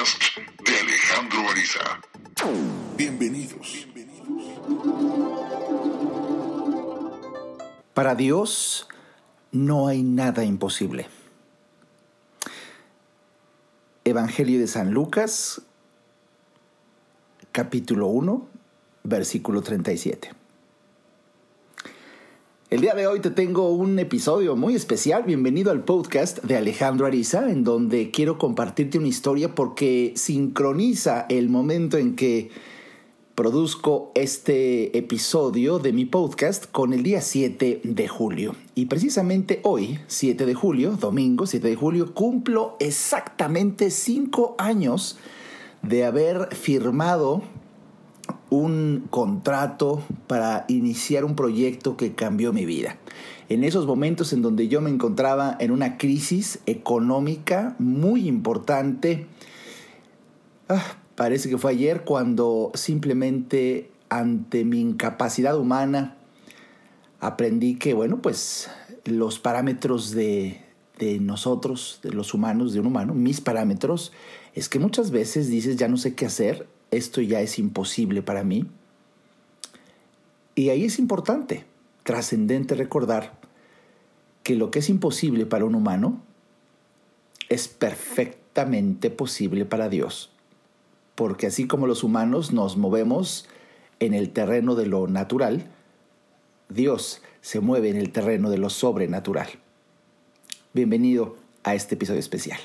podcast de Alejandro Ariza. Bienvenidos. Para Dios no hay nada imposible. Evangelio de San Lucas, capítulo 1, versículo 37. El día de hoy te tengo un episodio muy especial. Bienvenido al podcast de Alejandro Ariza, en donde quiero compartirte una historia porque sincroniza el momento en que produzco este episodio de mi podcast con el día 7 de julio. Y precisamente hoy, 7 de julio, domingo 7 de julio, cumplo exactamente 5 años de haber firmado un contrato para iniciar un proyecto que cambió mi vida. En esos momentos en donde yo me encontraba en una crisis económica muy importante, ah, parece que fue ayer cuando simplemente ante mi incapacidad humana aprendí que, bueno, pues los parámetros de, de nosotros, de los humanos, de un humano, mis parámetros, es que muchas veces dices, ya no sé qué hacer, esto ya es imposible para mí. Y ahí es importante, trascendente recordar que lo que es imposible para un humano es perfectamente posible para Dios. Porque así como los humanos nos movemos en el terreno de lo natural, Dios se mueve en el terreno de lo sobrenatural. Bienvenido a este episodio especial.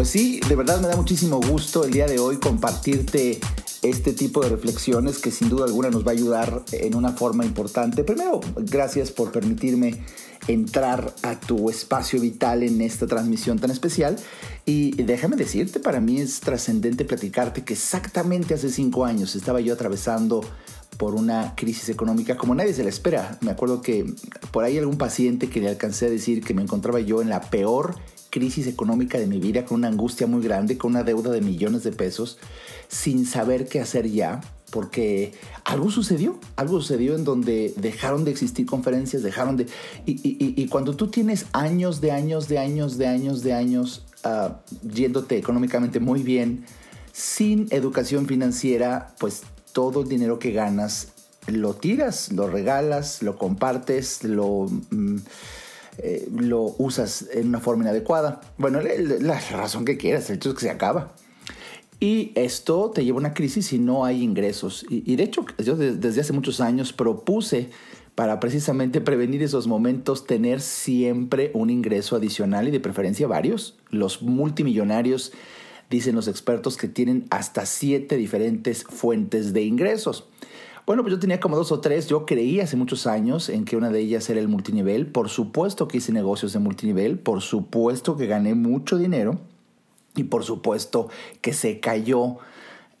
Pues sí, de verdad me da muchísimo gusto el día de hoy compartirte este tipo de reflexiones que sin duda alguna nos va a ayudar en una forma importante. Primero, gracias por permitirme entrar a tu espacio vital en esta transmisión tan especial. Y déjame decirte, para mí es trascendente platicarte que exactamente hace cinco años estaba yo atravesando por una crisis económica como nadie se la espera. Me acuerdo que por ahí algún paciente que le alcancé a decir que me encontraba yo en la peor crisis económica de mi vida, con una angustia muy grande, con una deuda de millones de pesos, sin saber qué hacer ya, porque algo sucedió, algo sucedió en donde dejaron de existir conferencias, dejaron de... Y, cuando tú tienes años de años de años de años de años uh, yéndote económicamente muy bien, sin educación financiera, pues todo el dinero que ganas lo tiras, lo regalas, lo compartes, lo... Mm, eh, lo usas en una forma inadecuada. Bueno, la razón que quieras, el hecho es que se acaba. Y esto te lleva a una crisis si no hay ingresos. Y, de hecho, yo desde hace muchos años propuse para precisamente prevenir esos momentos tener siempre un ingreso adicional y de preferencia varios. Los multimillonarios dicen los expertos que tienen hasta siete diferentes fuentes de ingresos. Bueno, pues yo tenía como dos o tres. Yo creí hace muchos años en que una de ellas era el multinivel. Por supuesto que hice negocios de multinivel. Por supuesto que gané mucho dinero. Y por supuesto que se cayó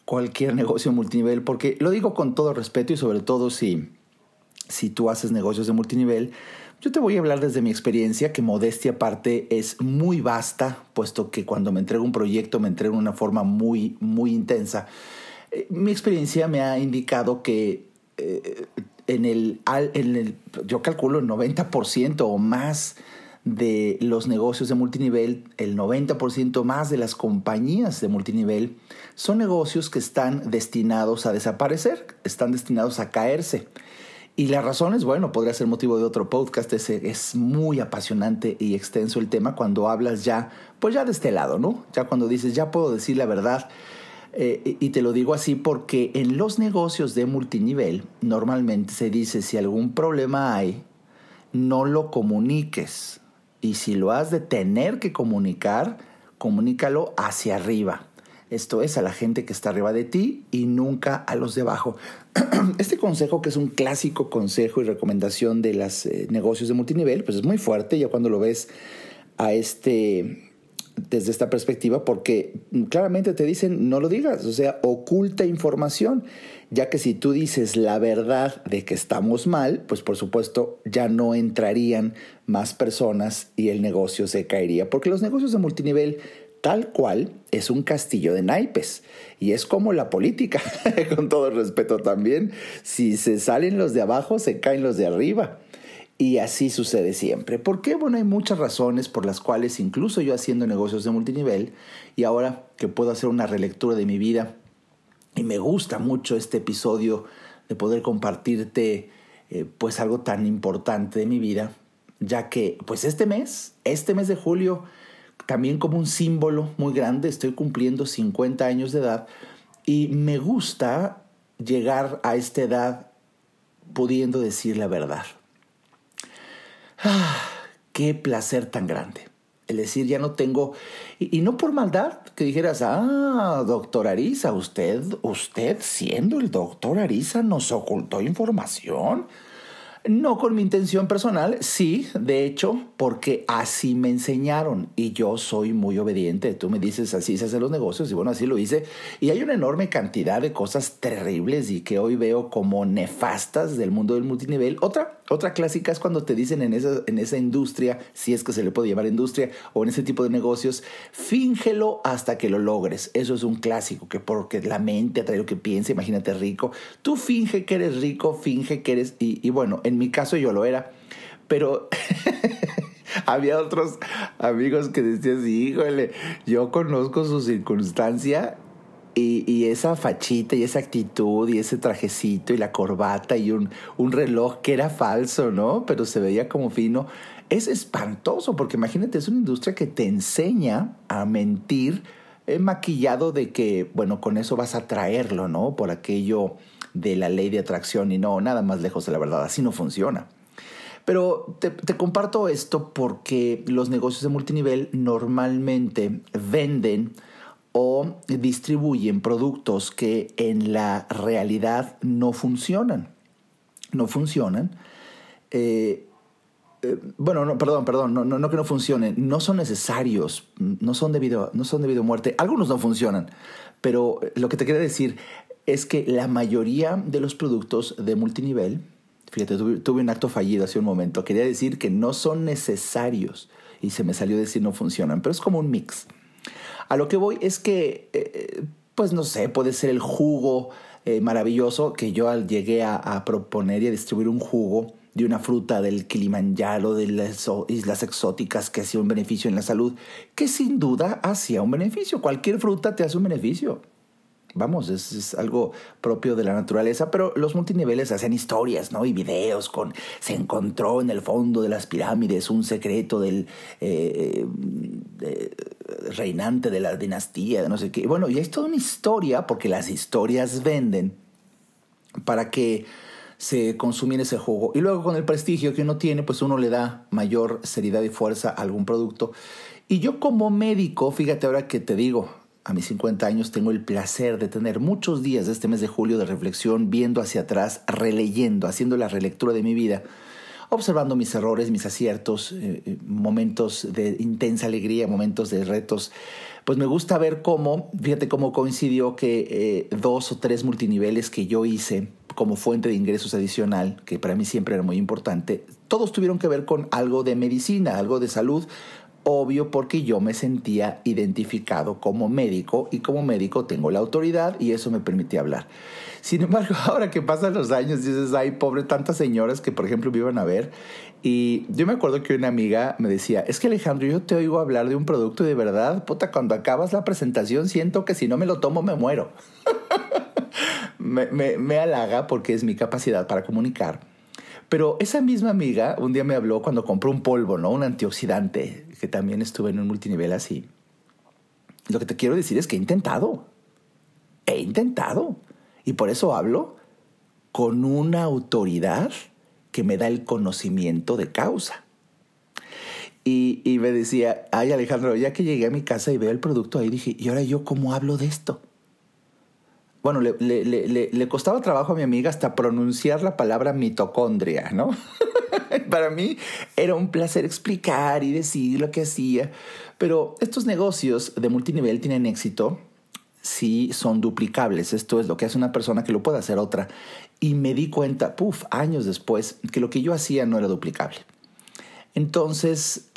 cualquier negocio multinivel. Porque lo digo con todo respeto y sobre todo si, si tú haces negocios de multinivel. Yo te voy a hablar desde mi experiencia, que modestia aparte es muy vasta, puesto que cuando me entrego un proyecto me entrego una forma muy, muy intensa. Mi experiencia me ha indicado que eh, en, el, en el, yo calculo el 90% o más de los negocios de multinivel, el 90% más de las compañías de multinivel, son negocios que están destinados a desaparecer, están destinados a caerse. Y la razón es, bueno, podría ser motivo de otro podcast, es, es muy apasionante y extenso el tema cuando hablas ya, pues ya de este lado, ¿no? Ya cuando dices, ya puedo decir la verdad, eh, y te lo digo así porque en los negocios de multinivel normalmente se dice si algún problema hay, no lo comuniques. Y si lo has de tener que comunicar, comunícalo hacia arriba. Esto es a la gente que está arriba de ti y nunca a los de abajo. Este consejo, que es un clásico consejo y recomendación de los eh, negocios de multinivel, pues es muy fuerte ya cuando lo ves a este desde esta perspectiva porque claramente te dicen no lo digas, o sea, oculta información, ya que si tú dices la verdad de que estamos mal, pues por supuesto ya no entrarían más personas y el negocio se caería, porque los negocios de multinivel tal cual es un castillo de naipes. Y es como la política, con todo respeto también. Si se salen los de abajo, se caen los de arriba. Y así sucede siempre. ¿Por qué? Bueno, hay muchas razones por las cuales incluso yo haciendo negocios de multinivel y ahora que puedo hacer una relectura de mi vida y me gusta mucho este episodio de poder compartirte eh, pues algo tan importante de mi vida, ya que pues este mes, este mes de julio, también como un símbolo muy grande, estoy cumpliendo 50 años de edad y me gusta llegar a esta edad pudiendo decir la verdad. Ah, qué placer tan grande. Es decir, ya no tengo, y, no por maldad, que dijeras, ah, doctor Arisa, usted, usted siendo el doctor Arisa nos ocultó información. No con mi intención personal, sí, de hecho, porque así me enseñaron y yo soy muy obediente. Tú me dices así se hacen los negocios y bueno, así lo hice. Y hay una enorme cantidad de cosas terribles y que hoy veo como nefastas del mundo del multinivel. Otra, otra clásica es cuando te dicen en esa, en esa industria, si es que se le puede llamar industria, o en ese tipo de negocios, fíngelo hasta que lo logres. Eso es un clásico, que porque la mente atrae lo que piensa, imagínate rico. Tú finge que eres rico, finge que eres... Y, y bueno, en mi caso yo lo era, pero... había otros amigos que decían, sí, híjole, yo conozco su circunstancia y, esa fachita y esa actitud y ese trajecito y la corbata y un, reloj que era falso, ¿no? Pero se veía como fino. Es espantoso porque imagínate, es una industria que te enseña a mentir eh, maquillado de que, bueno, con eso vas a traerlo, ¿no? Por aquello de la ley de atracción y no, nada más lejos de la verdad, así no funciona. Pero te, comparto esto porque los negocios de multinivel normalmente venden o distribuyen productos que en la realidad no funcionan. No funcionan. Eh, eh, bueno, no, perdón, perdón, no, no, que no funcionen, no son necesarios, no son, debido, no son debido a muerte. Algunos no funcionan, pero lo que te quiero decir es que la mayoría de los productos de multinivel, fíjate, tuve, un acto fallido hace un momento, quería decir que no son necesarios y se me salió decir no funcionan, pero es como un mix. A lo que voy es que, eh, pues no sé, puede ser el jugo eh, maravilloso que yo llegué a, proponer y a distribuir un jugo de una fruta del Kilimanjaro, de las islas exóticas que hacía un beneficio en la salud, que sin duda hacía un beneficio. Cualquier fruta te hace un beneficio. Vamos, es, algo propio de la naturaleza, pero los multiniveles hacen historias, ¿no? Y videos con, se encontró en el fondo de las pirámides un secreto del eh, reinante de la dinastía, no sé qué. Bueno, y es toda una historia, porque las historias venden para que se consumiera ese juego. Y luego con el prestigio que uno tiene, pues uno le da mayor seriedad y fuerza a algún producto. Y yo como médico, fíjate ahora que te digo, a mis 50 años tengo el placer de tener muchos días de este mes de julio de reflexión, viendo hacia atrás, releyendo, haciendo la relectura de mi vida, observando mis errores, mis aciertos, eh, eh, momentos de intensa alegría, momentos de retos. Pues me gusta ver cómo, fíjate cómo coincidió que eh, dos o tres multiniveles que yo hice como fuente de ingresos adicional, que para mí siempre era muy importante, todos tuvieron que ver con algo de medicina, algo de salud, Obvio porque yo me sentía identificado como médico y como médico tengo la autoridad y eso me permitía hablar. Sin embargo, ahora que pasan los años, dices, ay, pobre, tantas señoras que, por ejemplo, me iban a ver. Y yo me acuerdo que una amiga me decía, es que Alejandro, yo te oigo hablar de un producto y de verdad, puta, cuando acabas la presentación siento que si no me lo tomo me muero. me, me, me halaga porque es mi capacidad para comunicar. Pero esa misma amiga un día me habló cuando compró un polvo, ¿no? Un antioxidante, que también estuve en un multinivel así. Lo que te quiero decir es que he intentado. He intentado. Y por eso hablo con una autoridad que me da el conocimiento de causa. Y, y, me decía, ay Alejandro, ya que llegué a mi casa y veo el producto ahí, dije, ¿y ahora yo cómo hablo de esto? Bueno, le, le, le, le, costaba trabajo a mi amiga hasta pronunciar la palabra mitocondria, ¿no? Para mí era un placer explicar y decir lo que hacía, pero estos negocios de multinivel tienen éxito si son duplicables. Esto es lo que hace una persona que lo puede hacer otra. Y me di cuenta, puff, años después, que lo que yo hacía no era duplicable. Entonces,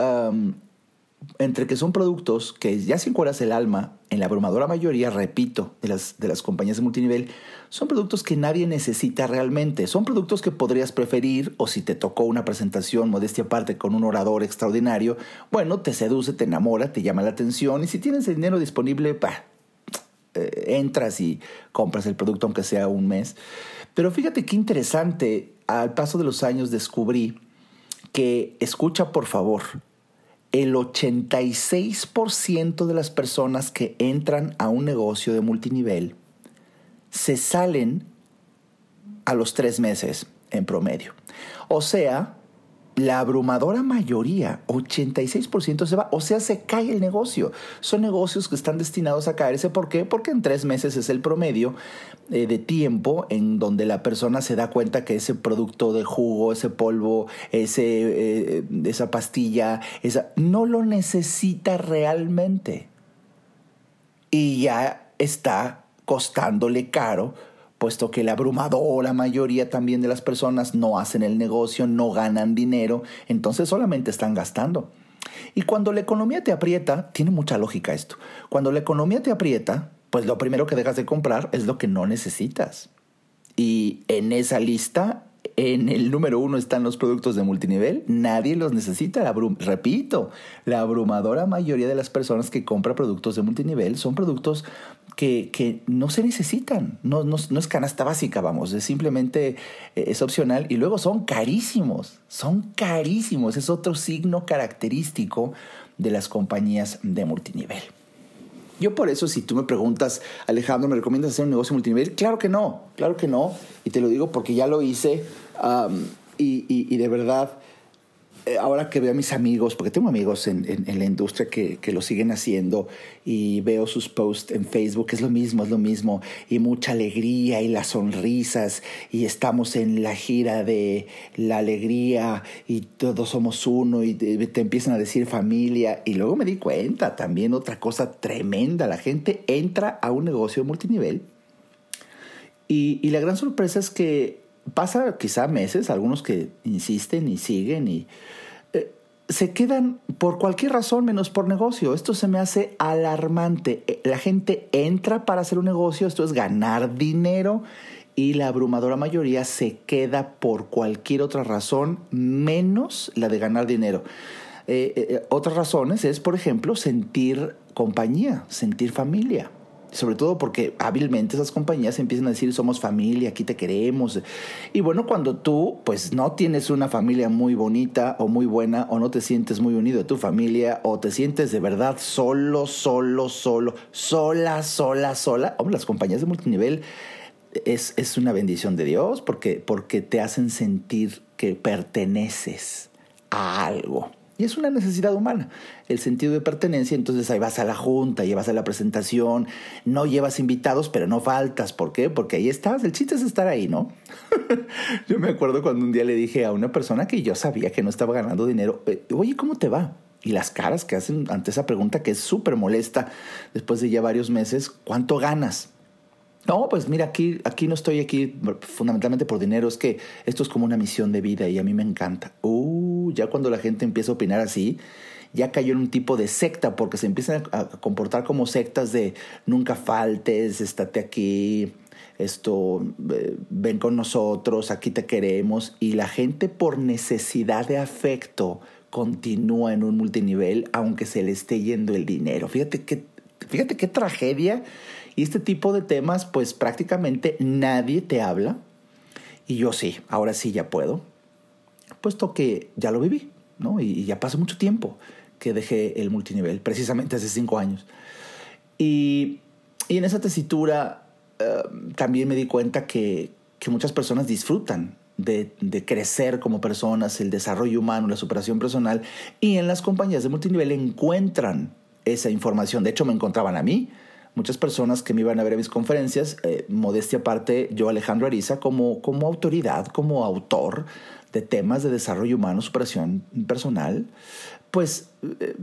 entre que son productos que ya sin cueras el alma, en la abrumadora mayoría, repito, de las, de las compañías de multinivel, son productos que nadie necesita realmente. Son productos que podrías preferir o si te tocó una presentación modestia aparte con un orador extraordinario, bueno, te seduce, te enamora, te llama la atención y si tienes el dinero disponible, bah, eh, entras y compras el producto aunque sea un mes. Pero fíjate qué interesante, al paso de los años descubrí que, escucha por favor, el 86% de las personas que entran a un negocio de multinivel se salen a los tres meses en promedio. O sea, la abrumadora mayoría, 86% se va, o sea, se cae el negocio. Son negocios que están destinados a caerse. ¿Por qué? Porque en tres meses es el promedio eh, de tiempo en donde la persona se da cuenta que ese producto de jugo, ese polvo, ese, eh, esa pastilla, esa, no lo necesita realmente. Y ya está costándole caro puesto que la abrumadora mayoría también de las personas no hacen el negocio, no ganan dinero, entonces solamente están gastando. Y cuando la economía te aprieta, tiene mucha lógica esto, cuando la economía te aprieta, pues lo primero que dejas de comprar es lo que no necesitas. Y en esa lista en el número uno están los productos de multinivel. Nadie los necesita. repito, la abrumadora mayoría de las personas que compran productos de multinivel son productos que, no se necesitan. No, no, es canasta básica, vamos. Es simplemente eh, es opcional. Y luego son carísimos. Son carísimos. Es otro signo característico de las compañías de multinivel. Yo por eso, si tú me preguntas, Alejandro, ¿me recomiendas hacer un negocio multinivel? Claro que no, claro que no. Y te lo digo porque ya lo hice y, y, de verdad ahora que veo a mis amigos, porque tengo amigos en, la industria que, lo siguen haciendo y veo sus posts en Facebook, es lo mismo, es lo mismo, y mucha alegría y las sonrisas, y estamos en la gira de la alegría y todos somos uno y te, empiezan a decir familia, y luego me di cuenta también otra cosa tremenda, la gente entra a un negocio multinivel y, y la gran sorpresa es que pasa quizá meses, algunos que insisten y siguen y eh, se quedan por cualquier razón menos por negocio. Esto se me hace alarmante. Eh, la gente entra para hacer un negocio, esto es ganar dinero y la abrumadora mayoría se queda por cualquier otra razón menos la de ganar dinero. Eh, otras razones es, por ejemplo, sentir compañía, sentir familia sobre todo porque hábilmente esas compañías empiezan a decir somos familia, aquí te queremos. Y bueno, cuando tú pues no tienes una familia muy bonita o muy buena o no te sientes muy unido a tu familia o te sientes de verdad solo, solo, solo, sola, sola, sola, hombre, las compañías de multinivel es, es una bendición de Dios porque, porque te hacen sentir que perteneces a algo. Es una necesidad humana, el sentido de pertenencia. Entonces ahí vas a la junta, llevas a la presentación, no llevas invitados, pero no faltas. ¿Por qué? Porque ahí estás. El chiste es estar ahí, ¿no? yo me acuerdo cuando un día le dije a una persona que yo sabía que no estaba ganando dinero, eh, oye, ¿cómo te va? Y las caras que hacen ante esa pregunta que es súper molesta después de ya varios meses, ¿cuánto ganas? No, pues mira, aquí, aquí no estoy aquí fundamentalmente por dinero, es que esto es como una misión de vida y a mí me encanta. Uh, ya cuando la gente empieza a opinar así, ya cayó en un tipo de secta, porque se empiezan a, comportar como sectas de nunca faltes, estate aquí, esto, ven con nosotros, aquí te queremos, y la gente por necesidad de afecto continúa en un multinivel aunque se le esté yendo el dinero. Fíjate qué, fíjate qué tragedia y este tipo de temas, pues prácticamente nadie te habla. Y yo sí, ahora sí ya puedo, puesto que ya lo viví, ¿no? Y, ya pasó mucho tiempo que dejé el multinivel, precisamente hace cinco años. Y, y en esa tesitura eh, también me di cuenta que, que muchas personas disfrutan de, de, crecer como personas, el desarrollo humano, la superación personal, y en las compañías de multinivel encuentran esa información. De hecho, me encontraban a mí, muchas personas que me iban a ver a mis conferencias, eh, modestia aparte, yo Alejandro Ariza, como, como autoridad, como autor de temas de desarrollo humano, superación personal, pues eh,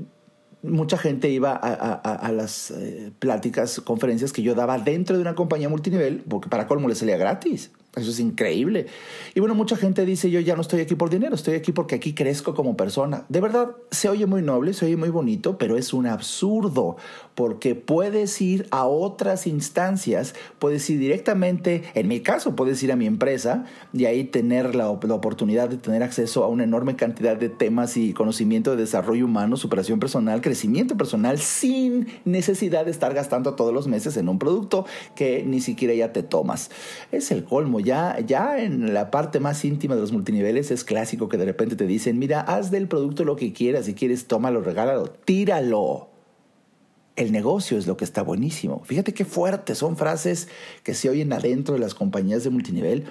mucha gente iba a, las eh, pláticas, conferencias que yo daba dentro de una compañía multinivel, porque para colmo le salía gratis. Eso es increíble. Y bueno, mucha gente dice, yo ya no estoy aquí por dinero, estoy aquí porque aquí crezco como persona. De verdad, se oye muy noble, se oye muy bonito, pero es un absurdo, porque puedes ir a otras instancias, puedes ir directamente, en mi caso, puedes ir a mi empresa y ahí tener la, oportunidad de tener acceso a una enorme cantidad de temas y conocimiento de desarrollo humano, superación personal, crecimiento personal, sin necesidad de estar gastando todos los meses en un producto que ni siquiera ya te tomas. Es el colmo ya, ya en la parte más íntima de los multiniveles es clásico que de repente te dicen, mira, haz del producto lo que quieras, si quieres, tómalo, regálalo, tíralo. El negocio es lo que está buenísimo. Fíjate qué fuerte, son frases que se oyen adentro de las compañías de multinivel,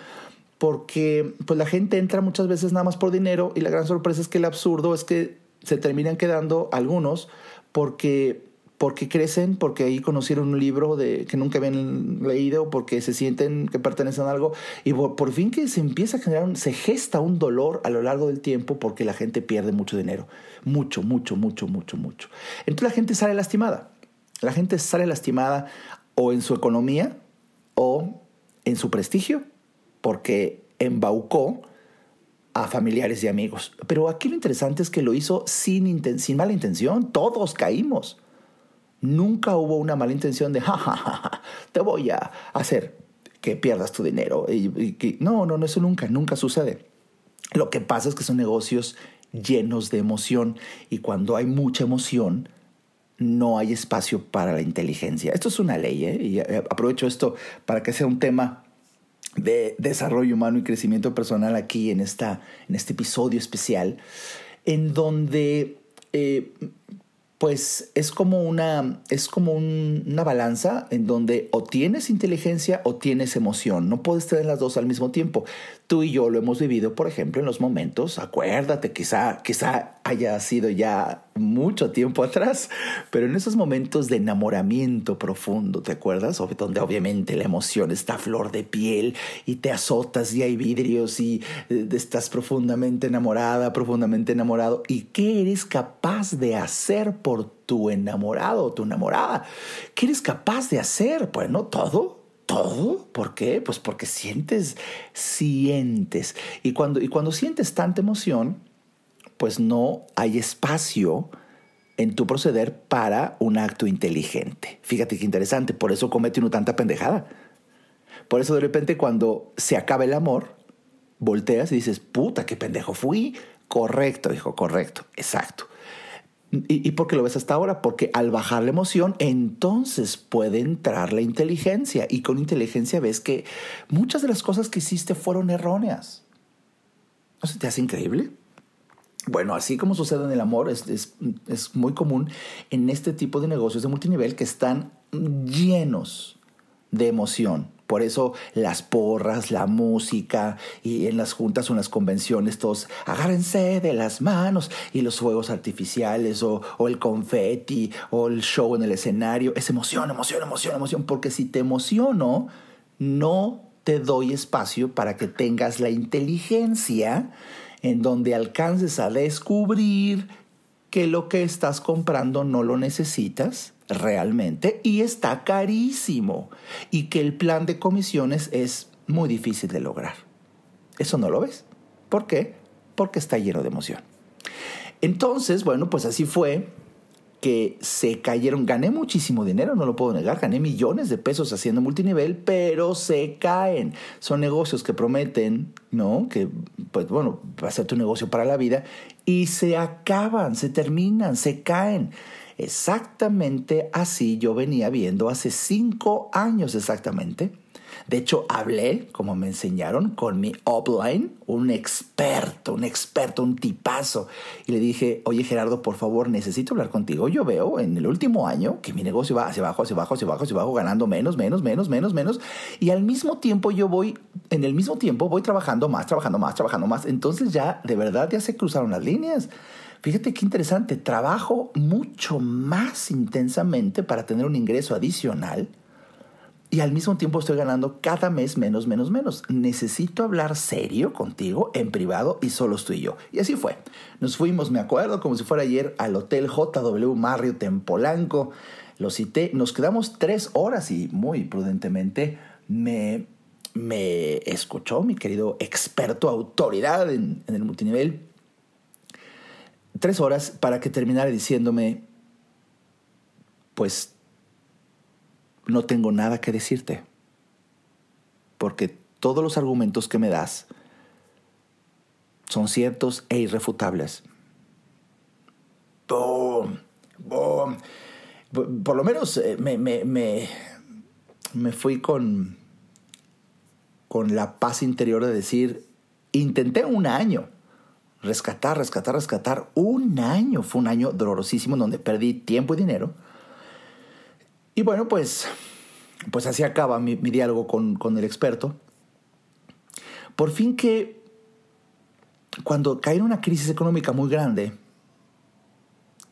porque pues la gente entra muchas veces nada más por dinero y la gran sorpresa es que el absurdo es que se terminan quedando algunos porque porque crecen, porque ahí conocieron un libro de, que nunca habían leído, porque se sienten que pertenecen a algo, y por, fin que se empieza a generar, se gesta un dolor a lo largo del tiempo porque la gente pierde mucho dinero, mucho, mucho, mucho, mucho, mucho. Entonces la gente sale lastimada, la gente sale lastimada o en su economía o en su prestigio, porque embaucó a familiares y amigos. Pero aquí lo interesante es que lo hizo sin, sin mala intención, todos caímos. Nunca hubo una mala intención de, ja, te voy a hacer que pierdas tu dinero. Y, no, no, no, eso nunca, nunca sucede. Lo que pasa es que son negocios llenos de emoción y cuando hay mucha emoción, no hay espacio para la inteligencia. Esto es una ley, ¿eh? y eh, aprovecho esto para que sea un tema de desarrollo humano y crecimiento personal aquí en, esta, en este episodio especial, en donde eh, pues es como una, es como una balanza en donde o tienes inteligencia o tienes emoción. No puedes tener las dos al mismo tiempo. Tú y yo lo hemos vivido, por ejemplo, en los momentos, acuérdate, quizá, quizá haya sido ya mucho tiempo atrás, pero en esos momentos de enamoramiento profundo, ¿te acuerdas? Donde obviamente la emoción está a flor de piel y te azotas y hay vidrios y eh, estás profundamente enamorada, profundamente enamorado. ¿Y qué eres capaz de hacer por tu enamorado o tu enamorada? ¿Qué eres capaz de hacer? Pues no todo todo. ¿Por qué? Pues porque sientes, sientes. Y cuando, y cuando sientes tanta emoción, pues no hay espacio en tu proceder para un acto inteligente. Fíjate qué interesante, por eso comete uno tanta pendejada. Por eso de repente cuando se acaba el amor, volteas y dices, puta, qué pendejo fui. Correcto, dijo, correcto, exacto. ¿Y, por qué lo ves hasta ahora? Porque al bajar la emoción, entonces puede entrar la inteligencia. Y con inteligencia ves que muchas de las cosas que hiciste fueron erróneas. ¿No se te hace increíble? Bueno, así como sucede en el amor, es, es muy común en este tipo de negocios de multinivel que están llenos de emoción por eso las porras, la música y en las juntas o en las convenciones todos agárrense de las manos y los fuegos artificiales o, o el confeti o el show en el escenario. Es emoción, emoción, emoción, emoción, porque si te emociono, no te doy espacio para que tengas la inteligencia en donde alcances a descubrir que lo que estás comprando no lo necesitas realmente y está carísimo y que el plan de comisiones es muy difícil de lograr. Eso no lo ves. ¿Por qué? Porque está lleno de emoción. Entonces, bueno, pues así fue que se cayeron, gané muchísimo dinero, no lo puedo negar, gané millones de pesos haciendo multinivel, pero se caen. Son negocios que prometen, ¿no? Que, pues bueno, va a ser tu negocio para la vida y se acaban, se terminan, se caen. Exactamente así yo venía viendo hace cinco años exactamente. De hecho, hablé, como me enseñaron, con mi upline, un experto, un experto, un tipazo. Y le dije, oye Gerardo, por favor, necesito hablar contigo. Yo veo en el último año que mi negocio va hacia abajo, hacia abajo, hacia abajo, hacia abajo, ganando menos, menos, menos, menos, menos. Y al mismo tiempo yo voy, en el mismo tiempo voy trabajando más, trabajando más, trabajando más. Entonces ya, de verdad, ya se cruzaron las líneas. Fíjate qué interesante, trabajo mucho más intensamente para tener un ingreso adicional y al mismo tiempo estoy ganando cada mes menos, menos, menos. Necesito hablar serio contigo en privado y solo estoy yo. Y así fue. Nos fuimos, me acuerdo, como si fuera ayer, al Hotel JW Marriott en Polanco. Lo cité, nos quedamos tres horas y muy prudentemente me me escuchó, mi querido experto, autoridad en, en el multinivel, tres horas para que terminara diciéndome, pues no tengo nada que decirte, porque todos los argumentos que me das son ciertos e irrefutables. ¡Boom! Por lo menos eh, me, me, me, me fui con, con la paz interior de decir, intenté un año rescatar, rescatar, rescatar. Un año, fue un año dolorosísimo donde perdí tiempo y dinero. Y bueno, pues, pues así acaba mi, diálogo con, con el experto. Por fin que cuando caí en una crisis económica muy grande,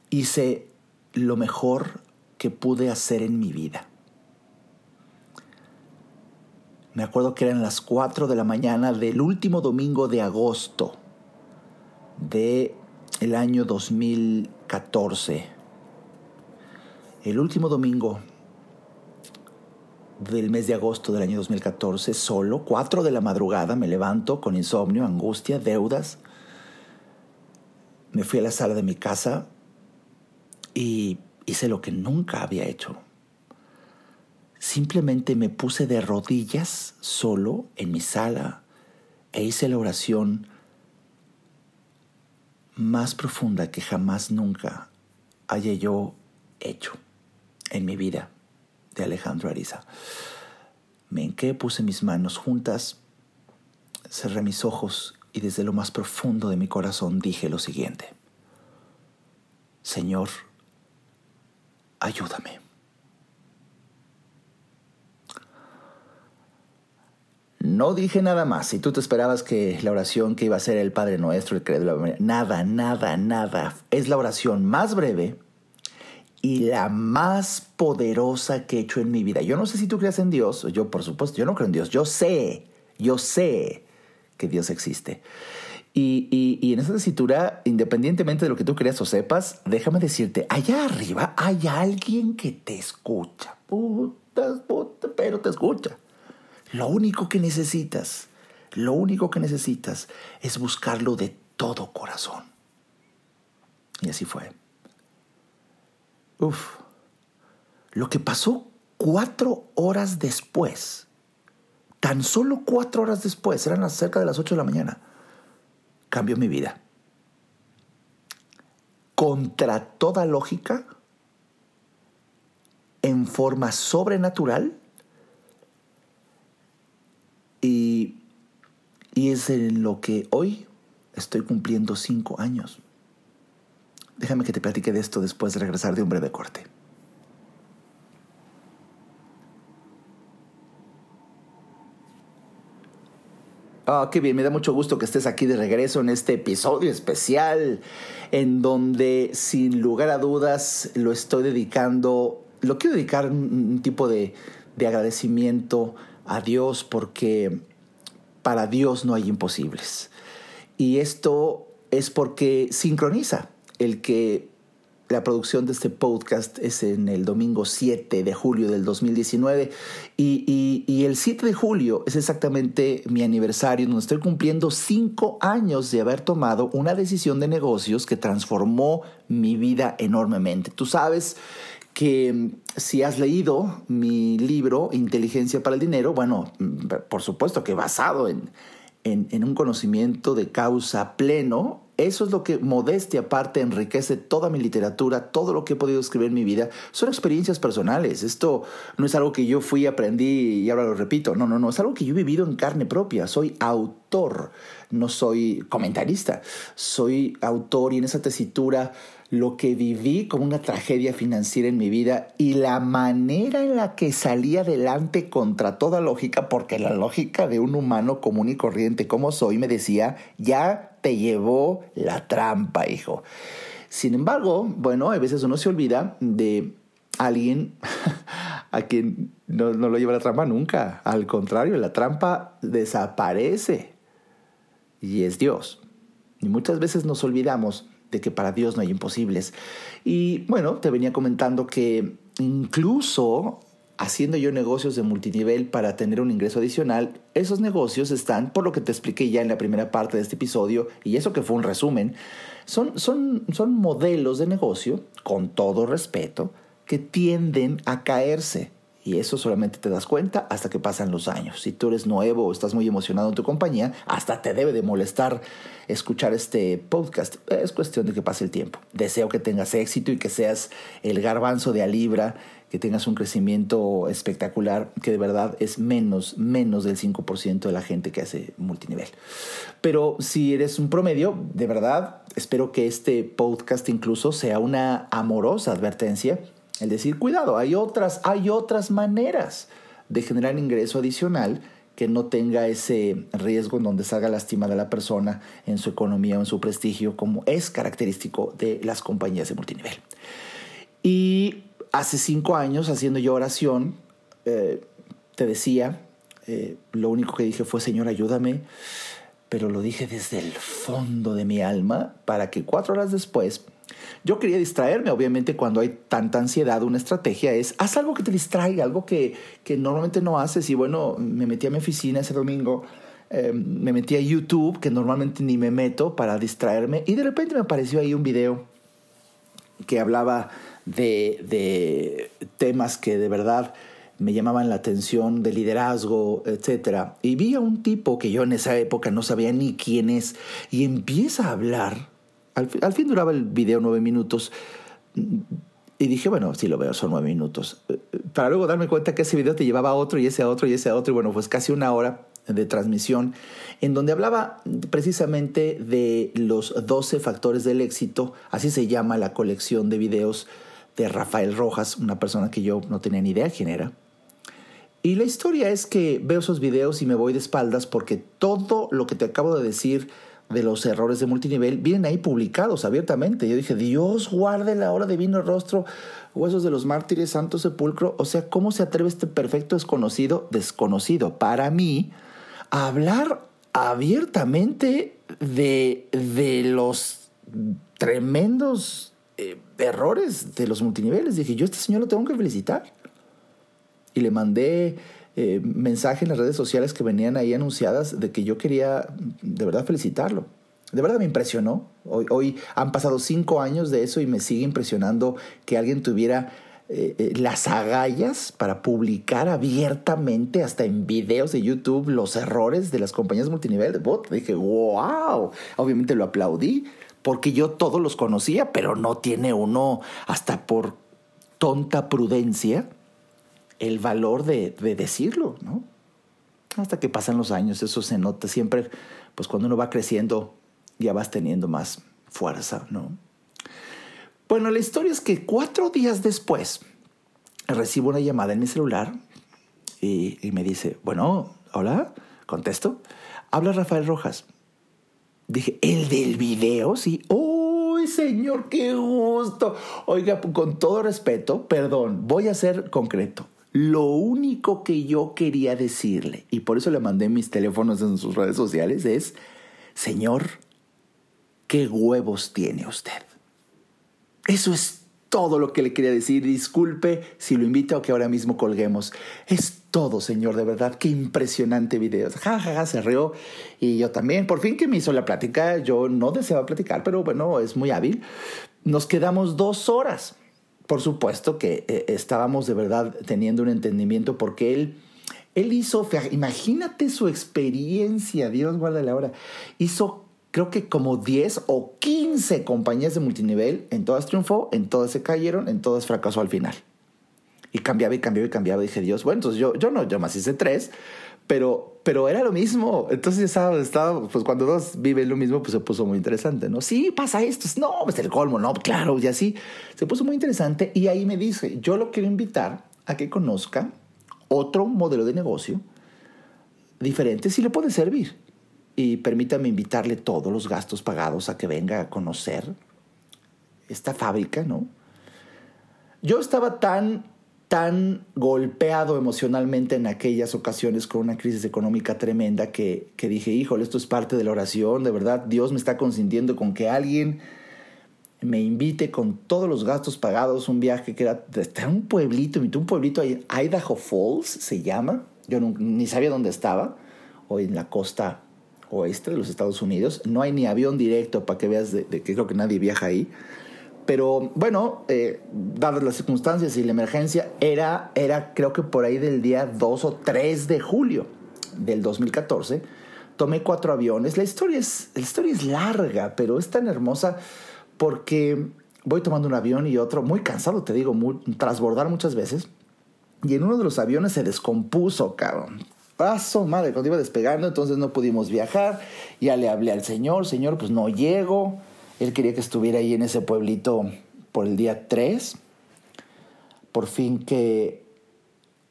hice lo mejor que pude hacer en mi vida. Me acuerdo que eran las 4 de la mañana del último domingo de agosto de el año 2014. El último domingo del mes de agosto del año 2014, solo, 4 de la madrugada, me levanto con insomnio, angustia, deudas. Me fui a la sala de mi casa y hice lo que nunca había hecho. Simplemente me puse de rodillas solo en mi sala e hice la oración más profunda que jamás nunca haya yo hecho en mi vida de Alejandro Ariza. Me enqué, puse mis manos juntas, cerré mis ojos y desde lo más profundo de mi corazón dije lo siguiente. Señor, ayúdame. No dije nada más. Si tú te esperabas que la oración que iba a ser el Padre Nuestro, el credo, nada, nada, nada. Es la oración más breve y la más poderosa que he hecho en mi vida. Yo no sé si tú crees en Dios. Yo, por supuesto, yo no creo en Dios. Yo sé, yo sé que Dios existe. Y, y, en esa tesitura, independientemente de lo que tú creas o sepas, déjame decirte, allá arriba hay alguien que te escucha. Puta, puta, pero te escucha. Lo único que necesitas, lo único que necesitas es buscarlo de todo corazón. Y así fue. Uf. Lo que pasó cuatro horas después, tan solo cuatro horas después, eran cerca de las ocho de la mañana, cambió mi vida. Contra toda lógica, en forma sobrenatural, y, es en lo que hoy estoy cumpliendo cinco años. Déjame que te platique de esto después de regresar de un breve corte. Ah, qué bien, me da mucho gusto que estés aquí de regreso en este episodio especial en donde sin lugar a dudas lo estoy dedicando, lo quiero dedicar un tipo de, de agradecimiento a Dios porque para Dios no hay imposibles. Y esto es porque sincroniza el que la producción de este podcast es en el domingo 7 de julio del 2019 y, y, el 7 de julio es exactamente mi aniversario donde estoy cumpliendo cinco años de haber tomado una decisión de negocios que transformó mi vida enormemente. Tú sabes que mm, si has leído mi libro Inteligencia para el Dinero, bueno, mm, por supuesto que basado en, en, un conocimiento de causa pleno, eso es lo que modestia aparte enriquece toda mi literatura, todo lo que he podido escribir en mi vida, son experiencias personales. Esto no es algo que yo fui, aprendí y ahora lo repito. No, no, no, es algo que yo he vivido en carne propia. Soy autor, no soy comentarista. Soy autor y en esa tesitura lo que viví como una tragedia financiera en mi vida y la manera en la que salí adelante contra toda lógica, porque la lógica de un humano común y corriente como soy me decía, ya te llevó la trampa, hijo. Sin embargo, bueno, a veces uno se olvida de alguien a quien no, no lo lleva la trampa nunca. Al contrario, la trampa desaparece y es Dios. Y muchas veces nos olvidamos de que para Dios no hay imposibles. Y bueno, te venía comentando que incluso haciendo yo negocios de multinivel para tener un ingreso adicional, esos negocios están, por lo que te expliqué ya en la primera parte de este episodio, y eso que fue un resumen, son, son, son modelos de negocio, con todo respeto, que tienden a caerse. Y eso solamente te das cuenta hasta que pasan los años. Si tú eres nuevo o estás muy emocionado en tu compañía, hasta te debe de molestar escuchar este podcast. Es cuestión de que pase el tiempo. Deseo que tengas éxito y que seas el garbanzo de a libra, que tengas un crecimiento espectacular, que de verdad es menos, menos del 5% de la gente que hace multinivel. Pero si eres un promedio, de verdad, espero que este podcast incluso sea una amorosa advertencia el decir, cuidado, hay otras, hay otras maneras de generar ingreso adicional que no tenga ese riesgo en donde salga lastimada la persona en su economía o en su prestigio, como es característico de las compañías de multinivel. Y hace cinco años, haciendo yo oración, eh, te decía, eh, lo único que dije fue, Señor, ayúdame, pero lo dije desde el fondo de mi alma para que cuatro horas después yo quería distraerme, obviamente cuando hay tanta ansiedad, una estrategia es, haz algo que te distraiga, algo que, que normalmente no haces. Y bueno, me metí a mi oficina ese domingo, eh, me metí a YouTube, que normalmente ni me meto para distraerme, y de repente me apareció ahí un video que hablaba de, de temas que de verdad me llamaban la atención de liderazgo, etc. Y vi a un tipo que yo en esa época no sabía ni quién es y empieza a hablar al, fin duraba el video nueve minutos. Y dije, bueno, sí lo veo, son nueve minutos. Para luego darme cuenta que ese video te llevaba a otro y ese a otro y ese a otro. Y bueno, pues casi una hora de transmisión en donde hablaba precisamente de los 12 factores del éxito. Así se llama la colección de videos de Rafael Rojas, una persona que yo no tenía ni idea quién era. Y la historia es que veo esos videos y me voy de espaldas porque todo lo que te acabo de decir de los errores de multinivel vienen ahí publicados abiertamente. Yo dije, Dios guarde la hora de vino rostro, huesos de los mártires, santo sepulcro. O sea, ¿cómo se atreve este perfecto desconocido, desconocido para mí, a hablar abiertamente de, de los tremendos eh, errores de los multiniveles? Dije, yo a este señor lo tengo que felicitar. Y le mandé eh, mensaje en las redes sociales que venían ahí anunciadas de que yo quería de verdad felicitarlo. De verdad me impresionó. Hoy, hoy han pasado cinco años de eso y me sigue impresionando que alguien tuviera eh, eh, las agallas para publicar abiertamente, hasta en videos de YouTube, los errores de las compañías multinivel bot. Dije, wow, obviamente lo aplaudí porque yo todos los conocía, pero no tiene uno hasta por tonta prudencia el valor de, decirlo, ¿no? Hasta que pasan los años, eso se nota siempre, pues cuando uno va creciendo, ya vas teniendo más fuerza, ¿no? Bueno, la historia es que cuatro días después recibo una llamada en mi celular y, y me dice, bueno, hola, contesto, habla Rafael Rojas. Dije, ¿el del video? Sí. ¡Uy, señor, qué gusto! Oiga, con todo respeto, perdón, voy a ser concreto. Lo único que yo quería decirle, y por eso le mandé mis teléfonos en sus redes sociales, es, Señor, ¿qué huevos tiene usted? Eso es todo lo que le quería decir. Disculpe si lo invito a que ahora mismo colguemos. Es todo, señor, de verdad. Qué impresionante video. Ja, ja, ja, se rió. Y yo también. Por fin que me hizo la plática. Yo no deseaba platicar, pero bueno, es muy hábil. Nos quedamos dos horas por supuesto que eh, estábamos de verdad teniendo un entendimiento porque él, él hizo, imagínate su experiencia, Dios guarda la hora, hizo creo que como 10 o 15 compañías de multinivel, en todas triunfó, en todas se cayeron, en todas fracasó al final. Y cambiaba y cambiaba y cambiaba. Dije, Dios, bueno, entonces yo, yo no, yo más hice tres, pero, pero era lo mismo. Entonces estaba, pues cuando dos viven lo mismo, pues se puso muy interesante, ¿no? Sí, pasa esto. No, pues el colmo, no, claro, y así. Se puso muy interesante y ahí me dice, yo lo quiero invitar a que conozca otro modelo de negocio diferente si le puede servir. Y permítame invitarle todos los gastos pagados a que venga a conocer esta fábrica, ¿no? Yo estaba tan tan golpeado emocionalmente en aquellas ocasiones con una crisis económica tremenda que, que, dije, híjole, esto es parte de la oración, de verdad, Dios me está consintiendo con que alguien me invite con todos los gastos pagados, un viaje que era de un pueblito, un pueblito ahí, Idaho Falls se llama, yo ni sabía dónde estaba, o en la costa oeste de los Estados Unidos, no hay ni avión directo para que veas de, que creo que nadie viaja ahí, pero bueno, eh, dadas las circunstancias y la emergencia, era, era creo que por ahí del día 2 o 3 de julio del 2014, tomé cuatro aviones, la historia es, la historia es larga, pero es tan hermosa, porque voy tomando un avión y otro, muy cansado, te digo, muy, trasbordar muchas veces. Y en uno de los aviones se descompuso, cabrón. Paso, madre, cuando iba despegando, entonces no pudimos viajar. Ya le hablé al señor, señor, pues no llego. Él quería que estuviera ahí en ese pueblito por el día 3. Por fin que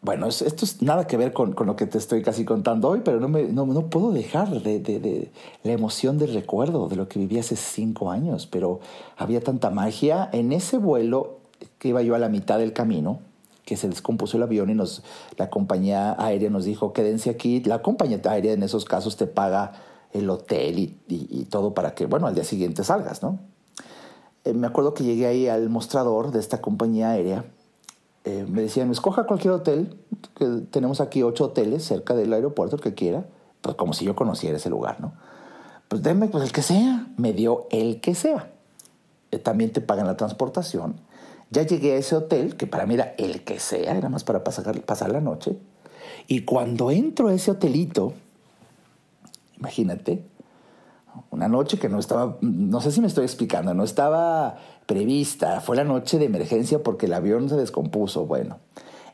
bueno, esto es nada que ver con, lo que te estoy casi contando hoy, pero no, me, no, puedo dejar de, la emoción del recuerdo de lo que viví hace cinco años, pero había tanta magia. En ese vuelo que iba yo a la mitad del camino, que se descompuso el avión y nos, la compañía aérea nos dijo, quédense aquí. La compañía aérea en esos casos te paga el hotel y, todo para que, bueno, al día siguiente salgas, ¿no? Eh, me acuerdo que llegué ahí al mostrador de esta compañía aérea eh, me decían, escoja cualquier hotel, que tenemos aquí ocho hoteles cerca del aeropuerto, que quiera, pues como si yo conociera ese lugar, ¿no? Pues denme pues el que sea, me dio el que sea. Eh, también te pagan la transportación. Ya llegué a ese hotel, que para mí era el que sea, era más para pasar, pasar la noche. Y cuando entro a ese hotelito, imagínate, una noche que no estaba, no sé si me estoy explicando, no estaba prevista, fue la noche de emergencia porque el avión se descompuso. Bueno,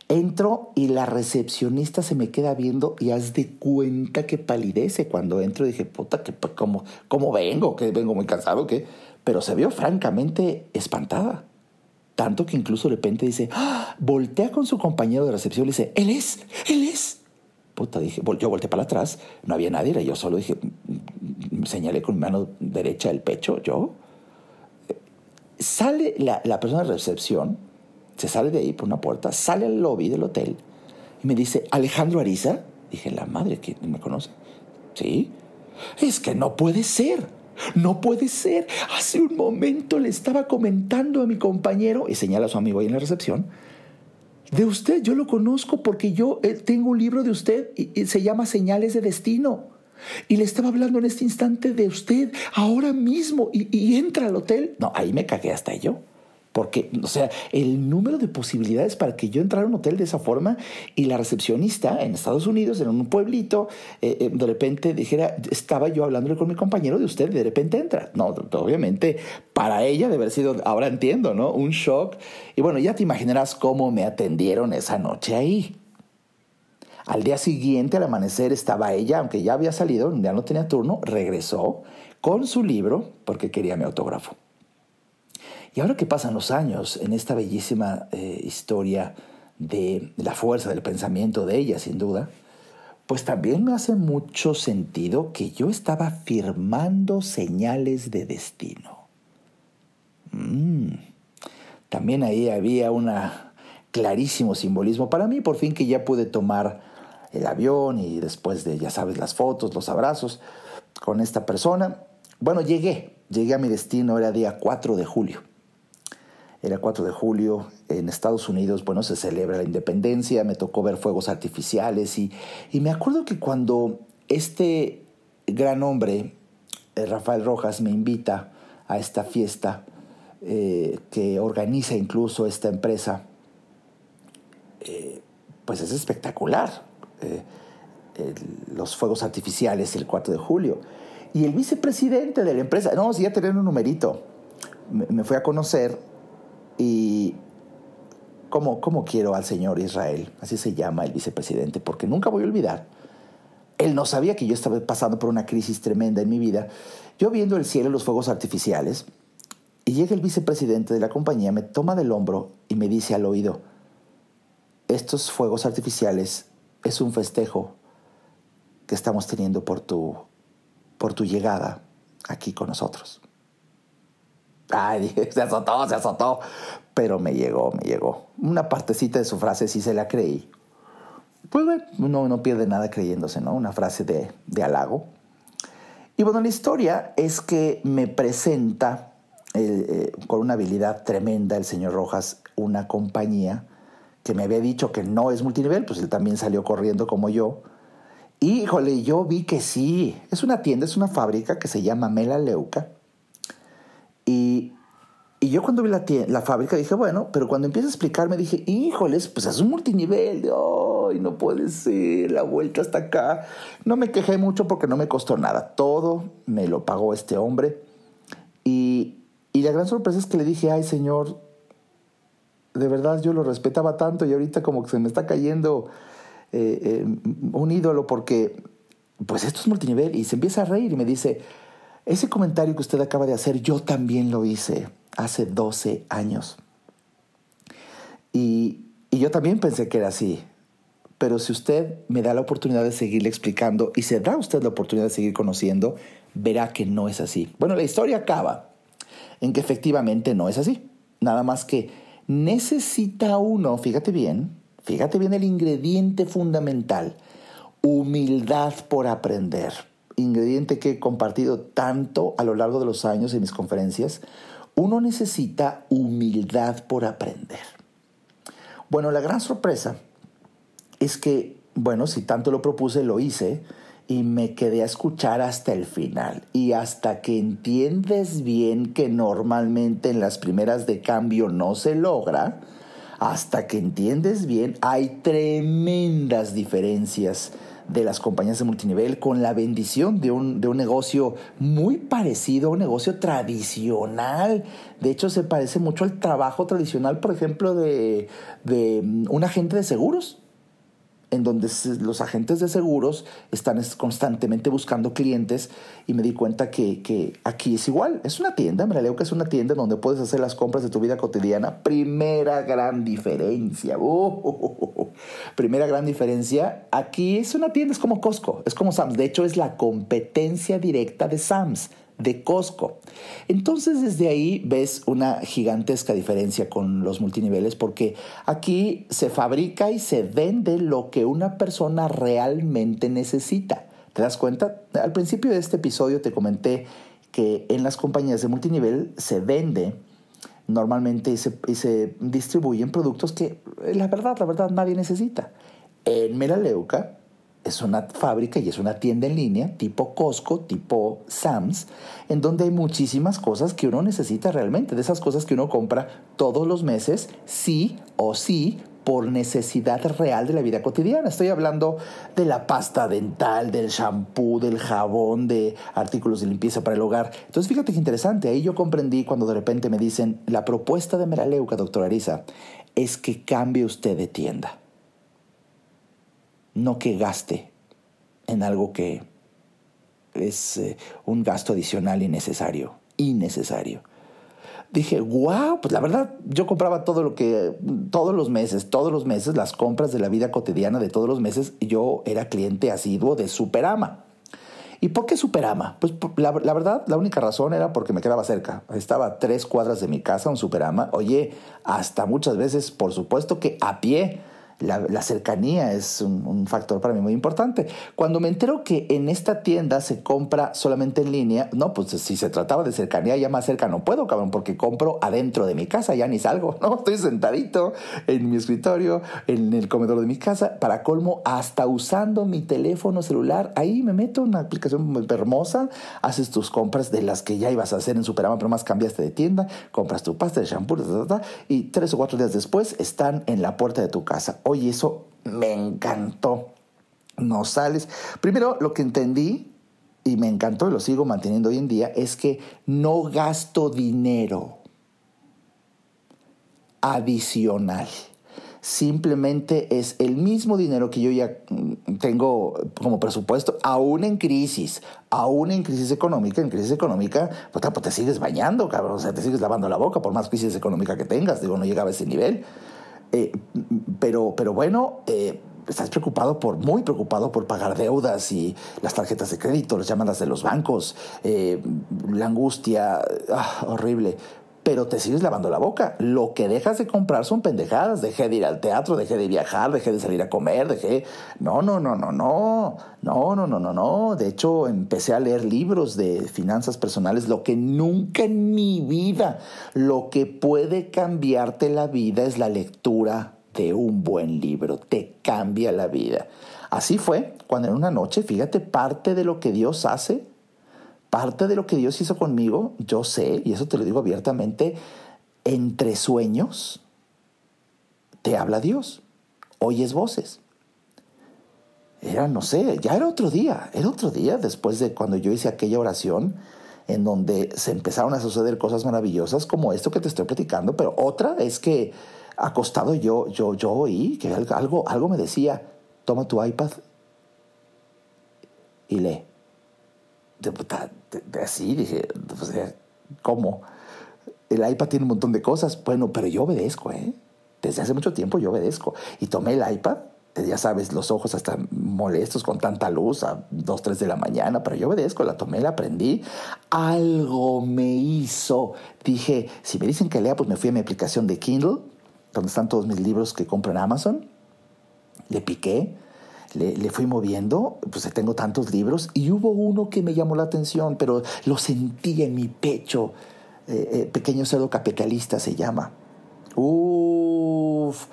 entro y la recepcionista se me queda viendo y haz de cuenta que palidece. Cuando entro dije, puta, que, ¿cómo, ¿cómo vengo? ¿Que vengo muy cansado? ¿Qué? Pero se vio francamente espantada. Tanto que incluso de repente dice, ¡Ah! voltea con su compañero de recepción y dice, él es, él es. Puta, dije, yo volteé para atrás, no había nadie, era yo solo dije, señalé con mi mano derecha el pecho, yo. Sale la, persona de recepción, se sale de ahí por una puerta, sale al lobby del hotel y me dice, Alejandro Ariza. Dije, la madre que me conoce. Sí. Es que no puede ser. No puede ser. Hace un momento le estaba comentando a mi compañero, y señala a su amigo ahí en la recepción, de usted. Yo lo conozco porque yo eh, tengo un libro de usted y se llama Señales de Destino. Y le estaba hablando en este instante de usted, ahora mismo, y, entra al hotel. No, ahí me cagué hasta yo. Porque, o sea, el número de posibilidades para que yo entrara a un hotel de esa forma y la recepcionista en Estados Unidos, en un pueblito, eh, eh, de repente dijera, estaba yo hablándole con mi compañero de usted, de repente entra. No, obviamente para ella debe haber sido, ahora entiendo, ¿no? Un shock. Y bueno, ya te imaginarás cómo me atendieron esa noche ahí. Al día siguiente, al amanecer, estaba ella, aunque ya había salido, ya no tenía turno, regresó con su libro porque quería mi autógrafo. Y ahora que pasan los años en esta bellísima eh, historia de la fuerza del pensamiento de ella, sin duda, pues también me hace mucho sentido que yo estaba firmando señales de destino. Mm. También ahí había un clarísimo simbolismo para mí, por fin que ya pude tomar el avión y después de, ya sabes, las fotos, los abrazos con esta persona. Bueno, llegué, llegué a mi destino, era día 4 de julio. Era 4 de julio, en Estados Unidos, bueno, se celebra la independencia, me tocó ver fuegos artificiales y, me acuerdo que cuando este gran hombre, eh, Rafael Rojas, me invita a esta fiesta eh, que organiza incluso esta empresa, eh, pues es espectacular. Los fuegos artificiales el 4 de julio. Y el vicepresidente de la empresa, no, si ya tenía un numerito, me, fue a conocer y ¿cómo, ¿cómo quiero al señor Israel? Así se llama el vicepresidente, porque nunca voy a olvidar. Él no sabía que yo estaba pasando por una crisis tremenda en mi vida. Yo viendo el cielo, los fuegos artificiales, y llega el vicepresidente de la compañía, me toma del hombro y me dice al oído, estos fuegos artificiales es un festejo que estamos teniendo por tu, por tu llegada aquí con nosotros. Ay, se azotó, se azotó. Pero me llegó, me llegó. Una partecita de su frase sí se la creí. Pues bueno, uno no pierde nada creyéndose, ¿no? Una frase de, de halago. Y bueno, la historia es que me presenta eh, con una habilidad tremenda el señor Rojas una compañía que me había dicho que no es multinivel, pues él también salió corriendo como yo. Híjole, yo vi que sí, es una tienda, es una fábrica que se llama Mela Leuca. Y, y yo cuando vi la, la fábrica dije, bueno, pero cuando empieza a explicarme dije, híjoles, pues es un multinivel, ay, no puede ser, la vuelta hasta acá. No me quejé mucho porque no me costó nada, todo me lo pagó este hombre. Y, y la gran sorpresa es que le dije, ay señor, de verdad yo lo respetaba tanto y ahorita como que se me está cayendo eh, eh, un ídolo porque pues esto es multinivel y se empieza a reír y me dice, ese comentario que usted acaba de hacer yo también lo hice hace 12 años. Y, y yo también pensé que era así. Pero si usted me da la oportunidad de seguirle explicando y se da usted la oportunidad de seguir conociendo, verá que no es así. Bueno, la historia acaba en que efectivamente no es así. Nada más que necesita uno, fíjate bien, fíjate bien el ingrediente fundamental, humildad por aprender. Ingrediente que he compartido tanto a lo largo de los años en mis conferencias. Uno necesita humildad por aprender. Bueno, la gran sorpresa es que, bueno, si tanto lo propuse, lo hice y me quedé a escuchar hasta el final. Y hasta que entiendes bien que normalmente en las primeras de cambio no se logra, hasta que entiendes bien, hay tremendas diferencias de las compañías de multinivel con la bendición de un, de un negocio muy parecido a un negocio tradicional. De hecho, se parece mucho al trabajo tradicional, por ejemplo, de, de un agente de seguros en donde los agentes de seguros están constantemente buscando clientes y me di cuenta que, aquí es igual. Es una tienda, me leo que es una tienda donde puedes hacer las compras de tu vida cotidiana. Primera gran diferencia. Uh, primera gran diferencia. Aquí es una tienda, es como Costco, es como Sam's. De hecho, es la competencia directa de Sam's de Costco. Entonces desde ahí ves una gigantesca diferencia con los multiniveles porque aquí se fabrica y se vende lo que una persona realmente necesita. ¿Te das cuenta? Al principio de este episodio te comenté que en las compañías de multinivel se vende normalmente y se, y se distribuyen productos que la verdad, la verdad nadie necesita. En Melaleuca es una fábrica y es una tienda en línea tipo Costco, tipo Sam's, en donde hay muchísimas cosas que uno necesita realmente, de esas cosas que uno compra todos los meses, sí o sí, por necesidad real de la vida cotidiana. Estoy hablando de la pasta dental, del shampoo, del jabón, de artículos de limpieza para el hogar. Entonces, fíjate qué interesante. Ahí yo comprendí cuando de repente me dicen, la propuesta de Meraleuca, doctora Arisa, es que cambie usted de tienda no que gaste en algo que es eh, un gasto adicional innecesario, innecesario. Dije, wow, pues la verdad, yo compraba todo lo que, todos los meses, todos los meses, las compras de la vida cotidiana de todos los meses, yo era cliente asiduo de Superama. ¿Y por qué Superama? Pues la, la, verdad, la única razón era porque me quedaba cerca. Estaba a tres cuadras de mi casa, un Superama. Oye, hasta muchas veces, por supuesto que a pie la, cercanía es un, factor para mí muy importante. Cuando me entero que en esta tienda se compra solamente en línea, no, pues si se trataba de cercanía, ya más cerca no puedo, cabrón, porque compro adentro de mi casa, ya ni salgo, ¿no? Estoy sentadito en mi escritorio, en el comedor de mi casa, para colmo, hasta usando mi teléfono celular, ahí me meto una aplicación hermosa, haces tus compras de las que ya ibas a hacer en Superama, pero más cambiaste de tienda, compras tu pasta de shampoo, y tres o cuatro días después están en la puerta de tu casa y eso me encantó. No sales. Primero, lo que entendí y me encantó y lo sigo manteniendo hoy en día es que no gasto dinero adicional. Simplemente es el mismo dinero que yo ya tengo como presupuesto, aún en crisis, aún en crisis económica, en crisis económica, pues te sigues bañando, cabrón, o sea, te sigues lavando la boca por más crisis económica que tengas, digo, no llegaba a ese nivel. Eh, pero, pero bueno, eh, estás preocupado por, muy preocupado por pagar deudas y las tarjetas de crédito, las llamadas de los bancos, eh, la angustia, ah, horrible. Pero te sigues lavando la boca. Lo que dejas de comprar son pendejadas. Dejé de ir al teatro, dejé de viajar, dejé de salir a comer, dejé... No, no, no, no, no. No, no, no, no, no. De hecho, empecé a leer libros de finanzas personales, lo que nunca en mi vida, lo que puede cambiarte la vida es la lectura de un buen libro. Te cambia la vida. Así fue cuando en una noche, fíjate, parte de lo que Dios hace parte de lo que Dios hizo conmigo, yo sé, y eso te lo digo abiertamente, entre sueños te habla Dios, oyes voces. Era, no sé, ya era otro día, era otro día después de cuando yo hice aquella oración en donde se empezaron a suceder cosas maravillosas como esto que te estoy platicando, pero otra es que acostado yo, yo, yo oí que algo, algo me decía, toma tu iPad y lee así dije, pues, ¿cómo? El iPad tiene un montón de cosas. Bueno, pero yo obedezco, ¿eh? Desde hace mucho tiempo yo obedezco. Y tomé el iPad, eh, ya sabes, los ojos hasta molestos con tanta luz a 2, 3 de la mañana, pero yo obedezco, la tomé, la aprendí. Algo me hizo. Dije, si me dicen que lea, pues me fui a mi aplicación de Kindle, donde están todos mis libros que compro en Amazon. Le piqué le, fui moviendo, pues tengo tantos libros y hubo uno que me llamó la atención, pero lo sentí en mi pecho. Eh, eh, Pequeño cerdo capitalista se llama. Uf.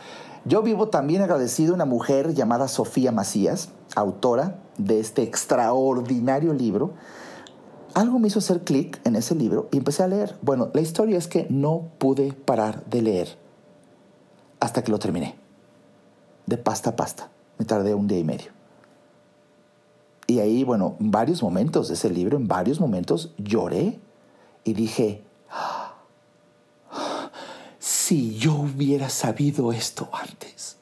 Yo vivo también agradecido a una mujer llamada Sofía Macías, autora de este extraordinario libro. Algo me hizo hacer clic en ese libro y empecé a leer. Bueno, la historia es que no pude parar de leer hasta que lo terminé, de pasta a pasta. Me tardé un día y medio. Y ahí, bueno, en varios momentos de ese libro, en varios momentos lloré y dije, si yo hubiera sabido esto antes.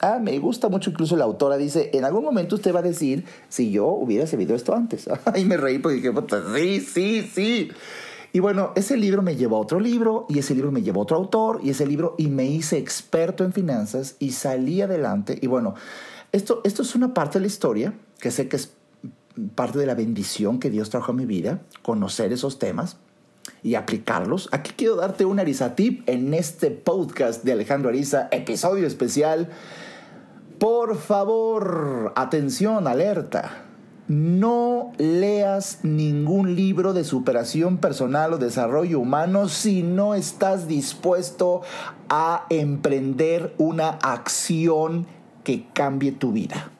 Ah, me gusta mucho, incluso la autora dice, en algún momento usted va a decir, si yo hubiera sabido esto antes. Y me reí porque dije, sí, sí, sí. Y bueno, ese libro me llevó a otro libro y ese libro me llevó a otro autor y ese libro y me hice experto en finanzas y salí adelante. Y bueno, esto, esto es una parte de la historia que sé que es parte de la bendición que Dios trajo a mi vida, conocer esos temas y aplicarlos. Aquí quiero darte un Arisa tip en este podcast de Alejandro Ariza, episodio especial. Por favor, atención, alerta no leas ningún libro de superación personal o desarrollo humano si no estás dispuesto a emprender una acción que cambie tu vida.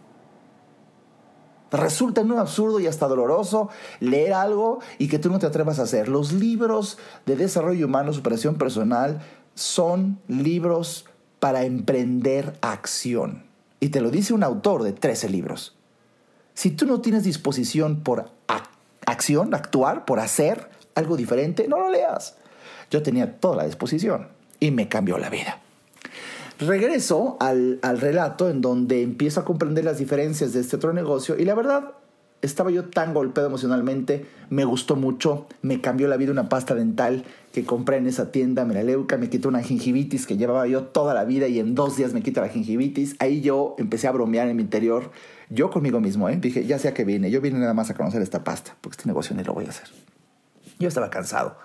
Resulta muy absurdo y hasta doloroso leer algo y que tú no te atrevas a hacer. Los libros de desarrollo humano, superación personal, son libros para emprender acción. Y te lo dice un autor de 13 libros. Si tú no tienes disposición por acción, actuar, por hacer algo diferente, no lo leas. Yo tenía toda la disposición y me cambió la vida. Regreso al, al, relato en donde empiezo a comprender las diferencias de este otro negocio y la verdad estaba yo tan golpeado emocionalmente, me gustó mucho, me cambió la vida una pasta dental que compré en esa tienda, me la leuca, me quitó una gingivitis que llevaba yo toda la vida y en dos días me quita la gingivitis. Ahí yo empecé a bromear en mi interior, yo conmigo mismo, ¿eh? dije, ya sea que vine, yo vine nada más a conocer esta pasta, porque este negocio ni lo voy a hacer. Yo estaba cansado.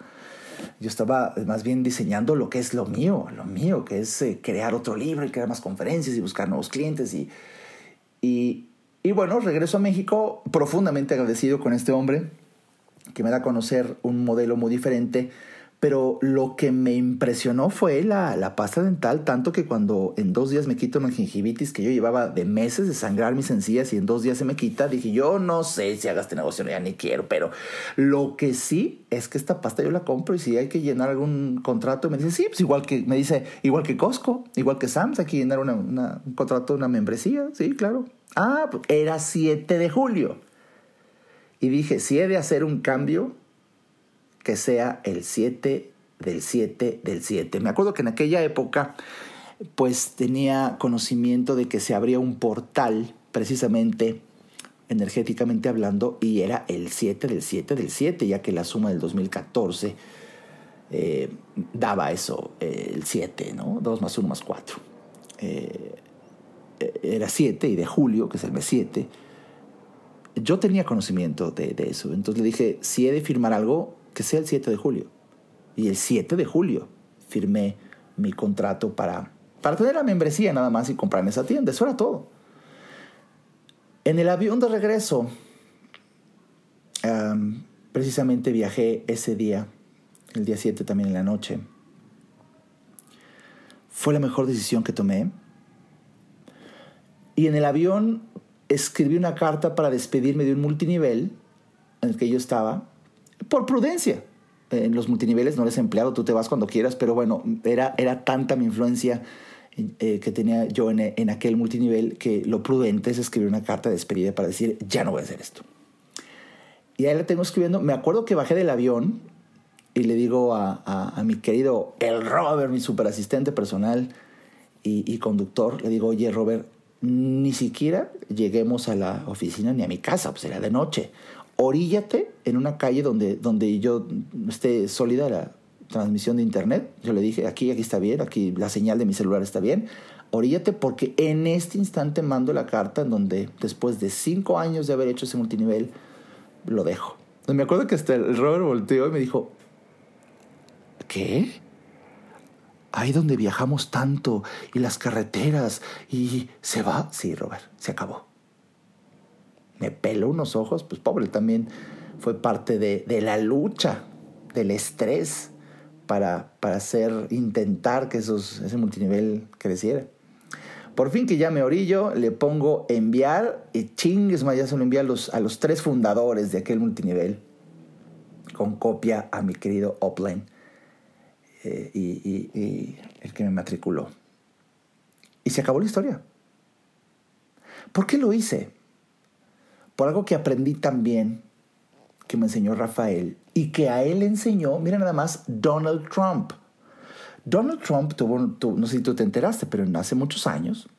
Yo estaba más bien diseñando lo que es lo mío, lo mío, que es eh, crear otro libro y crear más conferencias y buscar nuevos clientes y, y, y bueno, regreso a México profundamente agradecido con este hombre que me da a conocer un modelo muy diferente, pero lo que me impresionó fue la, la, pasta dental, tanto que cuando en dos días me quito una gingivitis que yo llevaba de meses de sangrar mis encías y en dos días se me quita, dije yo no sé si haga este negocio, ya ni quiero, pero lo que sí es que esta pasta yo la compro y si hay que llenar algún contrato, me dice, sí, pues igual que, me dice, igual que Costco, igual que Sam's, hay que llenar un contrato, una membresía, sí, claro. Ah, pues era 7 de julio. Y dije, si he de hacer un cambio, que sea el 7 del 7 del 7. Me acuerdo que en aquella época, pues tenía conocimiento de que se abría un portal, precisamente energéticamente hablando, y era el 7 del 7 del 7, ya que la suma del 2014 eh, daba eso, eh, el 7, ¿no? 2 más 1 más 4. Eh, era 7 y de julio, que es el mes 7, yo tenía conocimiento de, eso. Entonces le dije, si he de firmar algo, que sea el 7 de julio. Y el 7 de julio firmé mi contrato para, para tener la membresía nada más y comprar esa tienda. Eso era todo. En el avión de regreso, precisamente viajé ese día, el día 7 también en la noche. Fue la mejor decisión que tomé. Y en el avión escribí una carta para despedirme de un multinivel en el que yo estaba, por prudencia. En los multiniveles no eres empleado, tú te vas cuando quieras, pero bueno, era, era tanta mi influencia eh, que tenía yo en, en, aquel multinivel que lo prudente es escribir una carta de despedida para decir, ya no voy a hacer esto. Y ahí la tengo escribiendo. Me acuerdo que bajé del avión y le digo a, a, mi querido el Robert, mi super asistente personal y, y conductor, le digo, oye Robert, ni siquiera lleguemos a la oficina ni a mi casa, pues era de noche. Oríllate en una calle donde, donde yo esté sólida la transmisión de internet. Yo le dije, aquí, aquí está bien, aquí la señal de mi celular está bien. Oríllate porque en este instante mando la carta en donde después de cinco años de haber hecho ese multinivel, lo dejo. Me acuerdo que hasta el Robert volteó y me dijo, ¿qué? ahí donde viajamos tanto y las carreteras y se va. Sí, Robert, se acabó. Me peló unos ojos, pues pobre, también fue parte de, la lucha, del estrés para, para hacer, intentar que esos, ese multinivel creciera. Por fin que ya me orillo, le pongo enviar y chingues más, ya se lo envía a los, tres fundadores de aquel multinivel con copia a mi querido Upline. Eh, y, el que me matriculó. Y se acabó la historia. ¿Por qué lo hice? Por algo que aprendí también, que me enseñó Rafael, y que a él enseñó, mira nada más, Donald Trump. Donald Trump tuvo, no sé si tú te enteraste, pero hace muchos años,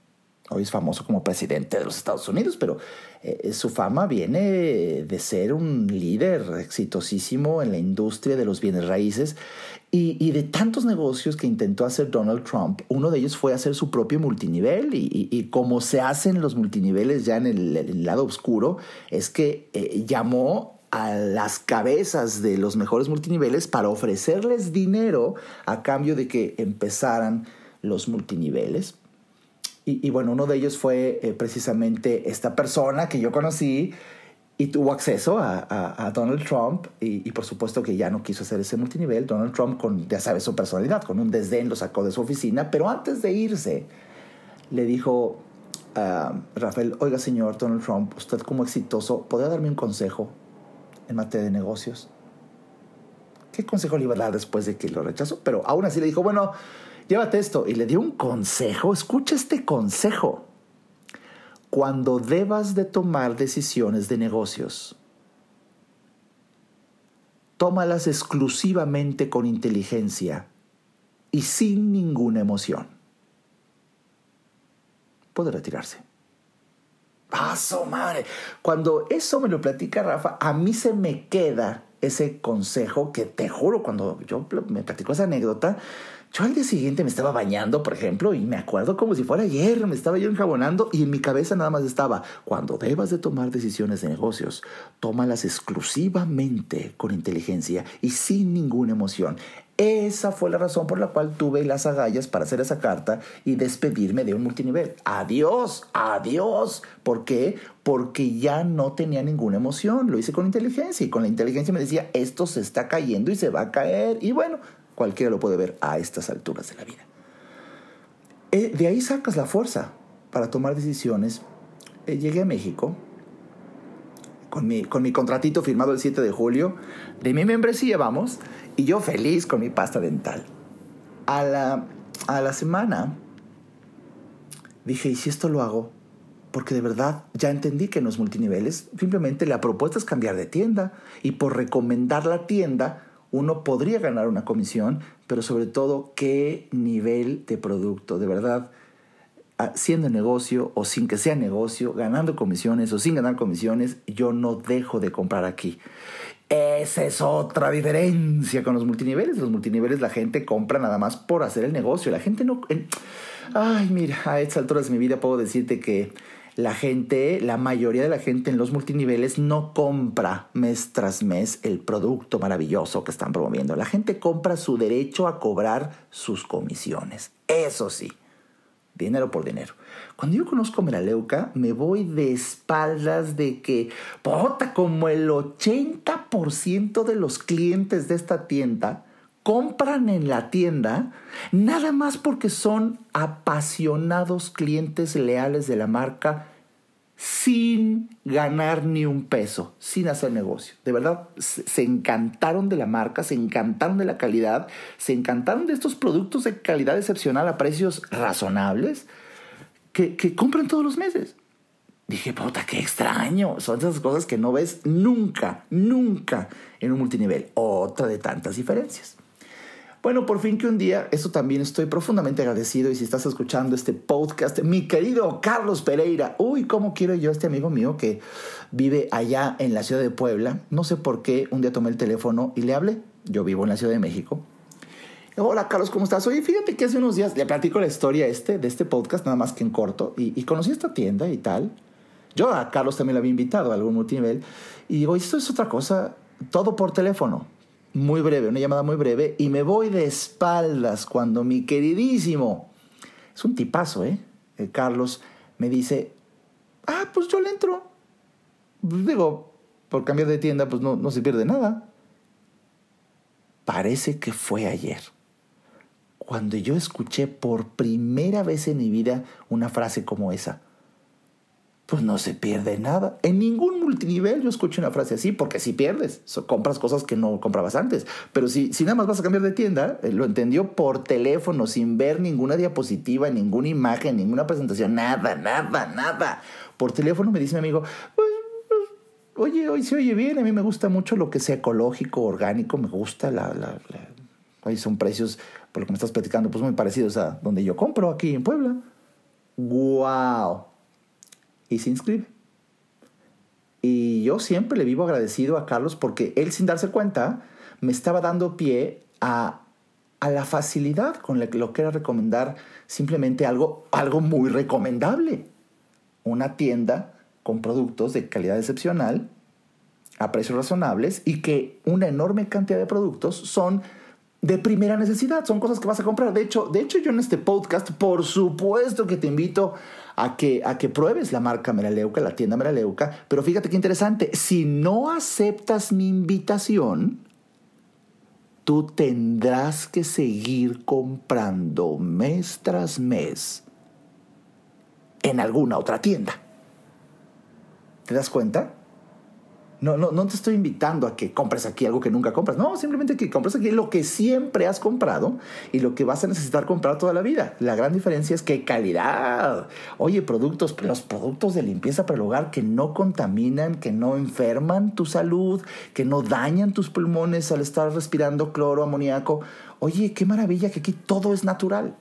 hoy es famoso como presidente de los Estados Unidos, pero eh, su fama viene de ser un líder exitosísimo en la industria de los bienes raíces y, de tantos negocios que intentó hacer Donald Trump, uno de ellos fue hacer su propio multinivel y, como se hacen los multiniveles ya en el, lado oscuro, es que eh, llamó a las cabezas de los mejores multiniveles para ofrecerles dinero a cambio de que empezaran los multiniveles. Y, bueno, uno de ellos fue eh, precisamente esta persona que yo conocí, y tuvo acceso a, Donald Trump y, por supuesto que ya no quiso hacer ese multinivel. Donald Trump, con, ya sabes su personalidad, con un desdén lo sacó de su oficina, pero antes de irse le dijo a Rafael, oiga señor Donald Trump, usted como exitoso, ¿podría darme un consejo en materia de negocios? ¿Qué consejo le iba a dar después de que lo rechazó? Pero aún así le dijo, bueno, llévate esto. Y le dio un consejo, escucha este consejo cuando debas de tomar decisiones de negocios. Tómalas exclusivamente con inteligencia y sin ninguna emoción. Puede retirarse. ¡Paso, madre! Cuando eso me lo platica Rafa, a mí se me queda ese consejo que te juro, cuando yo me platicó esa anécdota, yo al día siguiente me estaba bañando, por ejemplo, y me acuerdo como si fuera ayer, me estaba yo enjabonando y en mi cabeza nada más estaba, cuando debas de tomar decisiones de negocios, tómalas exclusivamente con inteligencia y sin ninguna emoción. Esa fue la razón por la cual tuve las agallas para hacer esa carta y despedirme de un multinivel. Adiós, adiós. ¿Por qué? Porque ya no tenía ninguna emoción. Lo hice con inteligencia y con la inteligencia me decía, esto se está cayendo y se va a caer. Y bueno, Cualquiera lo puede ver a estas alturas de la vida. Eh, de ahí sacas la fuerza para tomar decisiones. Eh, llegué a México con mi, con mi contratito firmado el 7 de julio de mi membresía, vamos, y yo feliz con mi pasta dental. A la, a la semana dije, ¿y si esto lo hago? Porque de verdad ya entendí que no es multiniveles, simplemente la propuesta es cambiar de tienda y por recomendar la tienda uno podría ganar una comisión, pero sobre todo qué nivel de producto, de verdad, ah, siendo negocio o sin que sea negocio, ganando comisiones o sin ganar comisiones, yo no dejo de comprar aquí. Esa es otra diferencia con los multiniveles. Los multiniveles la gente compra nada más por hacer el negocio. La gente no... Ay, mira, a estas alturas de mi vida puedo decirte que la gente, la mayoría de la gente en los multiniveles no compra mes tras mes el producto maravilloso que están promoviendo. La gente compra su derecho a cobrar sus comisiones. Eso sí, dinero por dinero. Cuando yo conozco Meraleuca, me voy de espaldas de que, puta, como el 80% de los clientes de esta tienda compran en la tienda nada más porque son apasionados clientes leales de la marca sin ganar ni un peso, sin hacer negocio. De verdad, se encantaron de la marca, se encantaron de la calidad, se encantaron de estos productos de calidad excepcional a precios razonables que, compran todos los meses. Dije, puta, qué extraño. Son esas cosas que no ves nunca, nunca en un multinivel. Otra de tantas diferencias. Bueno, por fin que un día, eso también estoy profundamente agradecido y si estás escuchando este podcast, mi querido Carlos Pereira, uy, cómo quiero yo a este amigo mío que vive allá en la ciudad de Puebla, no sé por qué, un día tomé el teléfono y le hablé, yo vivo en la ciudad de México. Hola Carlos, ¿cómo estás? Oye, fíjate que hace unos días le platico la historia este, de este podcast, nada más que en corto, y, y conocí esta tienda y tal. Yo a Carlos también lo había invitado a algún multinivel y digo, esto es otra cosa, todo por teléfono muy breve, una llamada muy breve, y me voy de espaldas cuando mi queridísimo, es un tipazo, ¿eh? El Carlos me dice, ah, pues yo le entro. Pues digo, por cambiar de tienda, pues no, no se pierde nada. Parece que fue ayer, cuando yo escuché por primera vez en mi vida una frase como esa pues no se pierde nada. En ningún multinivel yo escucho una frase así, porque si pierdes, compras cosas que no comprabas antes. Pero si, si nada más vas a cambiar de tienda, eh, lo entendió por teléfono, sin ver ninguna diapositiva, ninguna imagen, ninguna presentación, nada, nada, nada. Por teléfono me dice mi amigo, pues, pues oye, hoy se oye bien, a mí me gusta mucho lo que sea ecológico, orgánico, me gusta la... la, son precios, por lo que me estás platicando, pues muy parecidos a donde yo compro aquí en Puebla. ¡Wow! Y se inscribe. Y yo siempre le vivo agradecido a Carlos porque él sin darse cuenta me estaba dando pie a, a la facilidad con la que lo que era recomendar simplemente algo, algo muy recomendable. Una tienda con productos de calidad excepcional, a precios razonables y que una enorme cantidad de productos son de primera necesidad, son cosas que vas a comprar. De hecho, de hecho yo en este podcast, por supuesto que te invito a que, a que pruebes la marca Meraleuca, la tienda Meraleuca, pero fíjate qué interesante, si no aceptas mi invitación, tú tendrás que seguir comprando mes tras mes en alguna otra tienda. ¿Te das cuenta? No, no, no te estoy invitando a que compres aquí algo que nunca compras. No, simplemente que compres aquí lo que siempre has comprado y lo que vas a necesitar comprar toda la vida. La gran diferencia es que calidad. Oye, productos, los productos de limpieza para el hogar que no contaminan, que no enferman tu salud, que no dañan tus pulmones al estar respirando cloro, amoníaco. Oye, qué maravilla que aquí todo es natural.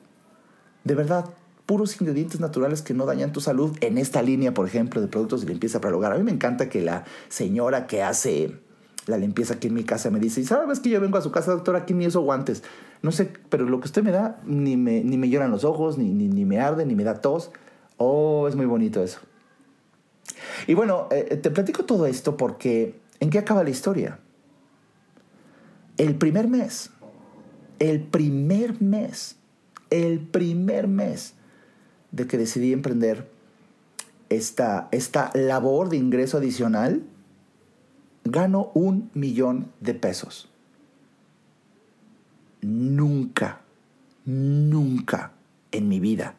De verdad, puros ingredientes naturales que no dañan tu salud en esta línea, por ejemplo, de productos de limpieza para el hogar. A mí me encanta que la señora que hace la limpieza aquí en mi casa me dice, ¿sabes que yo vengo a su casa, doctora, aquí ni eso guantes? No sé, pero lo que usted me da ni me, ni me lloran los ojos, ni, ni, me arde, ni me da tos. Oh, es muy bonito eso. Y bueno, eh, te platico todo esto porque ¿en qué acaba la historia? El primer mes, el primer mes, el primer mes de que decidí emprender esta, esta labor de ingreso adicional, gano un millón de pesos. Nunca, nunca en mi vida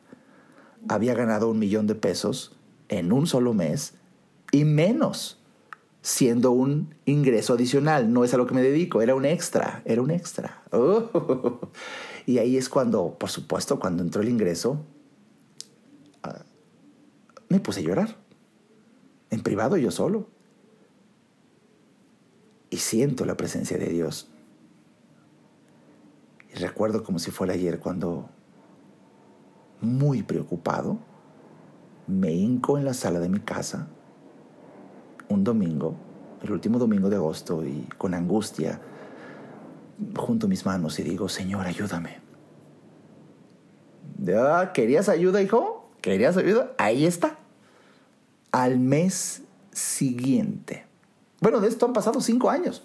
había ganado un millón de pesos en un solo mes y menos siendo un ingreso adicional. No es a lo que me dedico, era un extra, era un extra. Y ahí es cuando, por supuesto, cuando entró el ingreso, me puse a llorar. En privado yo solo. Y siento la presencia de Dios. Y recuerdo como si fuera ayer cuando, muy preocupado, me hinco en la sala de mi casa un domingo, el último domingo de agosto, y con angustia junto mis manos y digo, Señor, ayúdame. ¿Querías ayuda, hijo? ¿Querías ayuda? Ahí está. Al mes siguiente. Bueno, de esto han pasado cinco años.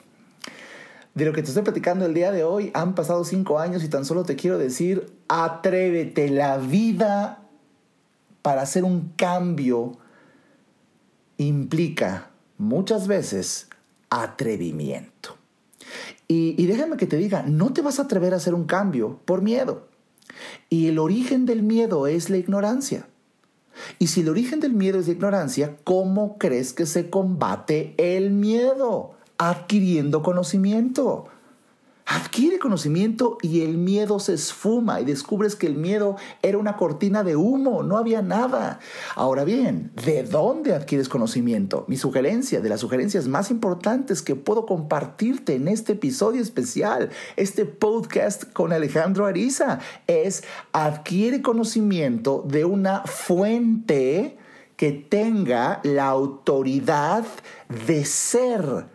De lo que te estoy platicando el día de hoy, han pasado cinco años y tan solo te quiero decir, atrévete, la vida para hacer un cambio implica muchas veces atrevimiento. Y, déjame que te diga, no te vas a atrever a hacer un cambio por miedo. Y el origen del miedo es la ignorancia. Y si el origen del miedo es la ignorancia, ¿cómo crees que se combate el miedo? Adquiriendo conocimiento. Adquiere conocimiento y el miedo se esfuma y descubres que el miedo era una cortina de humo, no había nada. Ahora bien, ¿de dónde adquieres conocimiento? Mi sugerencia, de las sugerencias más importantes que puedo compartirte en este episodio especial, este podcast con Alejandro Ariza, es adquiere conocimiento de una fuente que tenga la autoridad de ser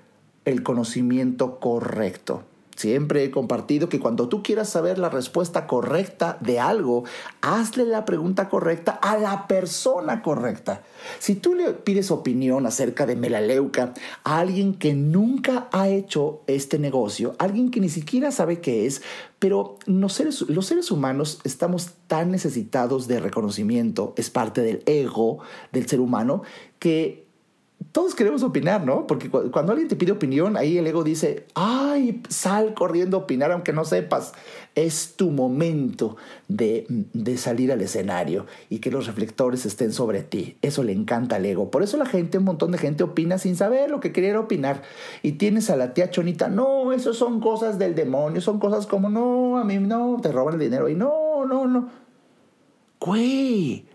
el conocimiento correcto. Siempre he compartido que cuando tú quieras saber la respuesta correcta de algo, hazle la pregunta correcta a la persona correcta. Si tú le pides opinión acerca de melaleuca a alguien que nunca ha hecho este negocio, alguien que ni siquiera sabe qué es, pero los seres, los seres humanos estamos tan necesitados de reconocimiento, es parte del ego del ser humano, que todos queremos opinar, ¿no? Porque cuando alguien te pide opinión, ahí el ego dice, ay, sal corriendo a opinar aunque no sepas. Es tu momento de, de, salir al escenario y que los reflectores estén sobre ti. Eso le encanta al ego. Por eso la gente, un montón de gente opina sin saber lo que quería opinar. Y tienes a la tía Chonita, no, eso son cosas del demonio, son cosas como, no, a mí no, te roban el dinero. Y no, no, no. Güey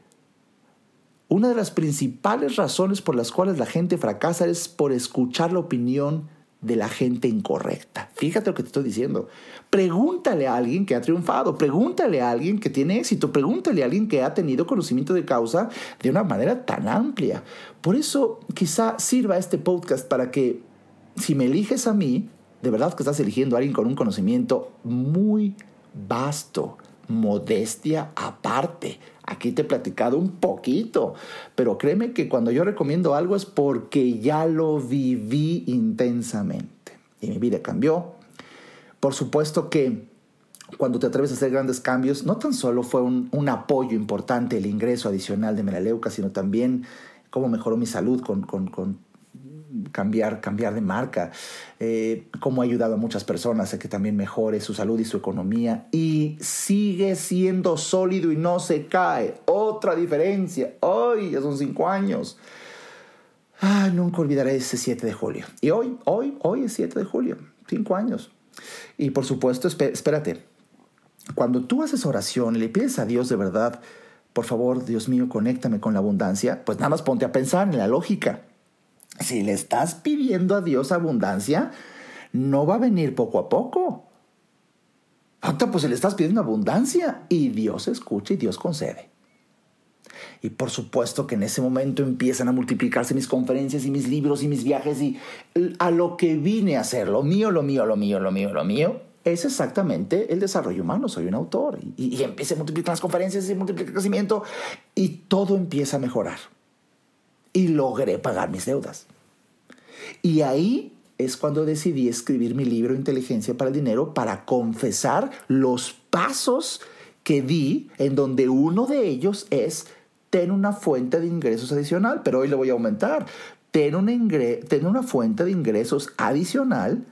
una de las principales razones por las cuales la gente fracasa es por escuchar la opinión de la gente incorrecta. Fíjate lo que te estoy diciendo. Pregúntale a alguien que ha triunfado, pregúntale a alguien que tiene éxito, pregúntale a alguien que ha tenido conocimiento de causa de una manera tan amplia. Por eso quizá sirva este podcast para que si me eliges a mí, de verdad que estás eligiendo a alguien con un conocimiento muy vasto, modestia aparte. Aquí te he platicado un poquito, pero créeme que cuando yo recomiendo algo es porque ya lo viví intensamente y mi vida cambió. Por supuesto que cuando te atreves a hacer grandes cambios, no tan solo fue un, apoyo importante el ingreso adicional de Melaleuca, sino también cómo mejoró mi salud con, con, con cambiar, cambiar de marca, eh, cómo ha ayudado a muchas personas a que también mejore su salud y su economía y sigue siendo sólido y no se cae. Otra diferencia, hoy ya son cinco años. Ay, nunca olvidaré ese 7 de julio. Y hoy, hoy, hoy es 7 de julio, cinco años. Y por supuesto, espérate, cuando tú haces oración y le pides a Dios de verdad, por favor, Dios mío, conéctame con la abundancia, pues nada más ponte a pensar en la lógica. Si le estás pidiendo a Dios abundancia, no va a venir poco a poco. pues le estás pidiendo abundancia y Dios escucha y Dios concede. Y por supuesto que en ese momento empiezan a multiplicarse mis conferencias y mis libros y mis viajes y a lo que vine a hacer, lo mío, lo mío, lo mío, lo mío, lo mío, es exactamente el desarrollo humano. Soy un autor y, y, empieza a multiplicar las conferencias y multiplica el crecimiento y todo empieza a mejorar y logré pagar mis deudas. Y ahí es cuando decidí escribir mi libro Inteligencia para el Dinero para confesar los pasos que di, en donde uno de ellos es tener una fuente de ingresos adicional, pero hoy le voy a aumentar. Ten ten una fuente de ingresos adicional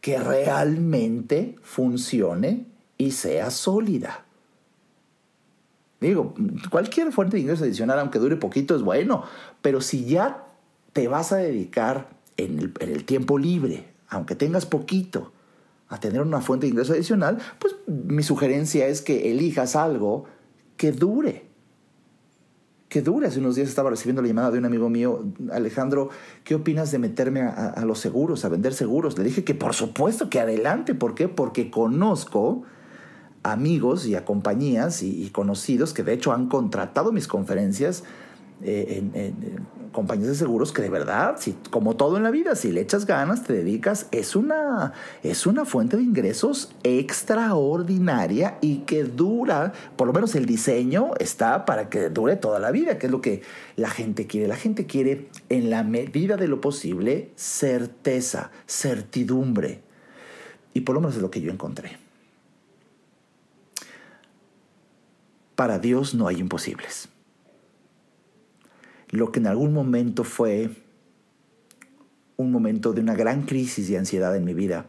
que realmente funcione y sea sólida. Digo, cualquier fuente de ingreso adicional, aunque dure poquito, es bueno, pero si ya te vas a dedicar en el, tiempo libre, aunque tengas poquito, a tener una fuente de ingreso adicional, pues mi sugerencia es que elijas algo que dure. Que dure. Hace unos días estaba recibiendo la llamada de un amigo mío, Alejandro, ¿qué opinas de meterme a, a los seguros, a vender seguros? Le dije que por supuesto que adelante. ¿Por qué? Porque conozco amigos y a compañías y, conocidos que de hecho han contratado mis conferencias eh, en, compañías de seguros que de verdad, si, como todo en la vida, si le echas ganas, te dedicas, es una, es una fuente de ingresos extraordinaria y que dura, por lo menos el diseño está para que dure toda la vida, que es lo que la gente quiere. La gente quiere, en la medida de lo posible, certeza, certidumbre. Y por lo menos es lo que yo encontré. Para Dios no hay imposibles lo que en algún momento fue un momento de una gran crisis de ansiedad en mi vida.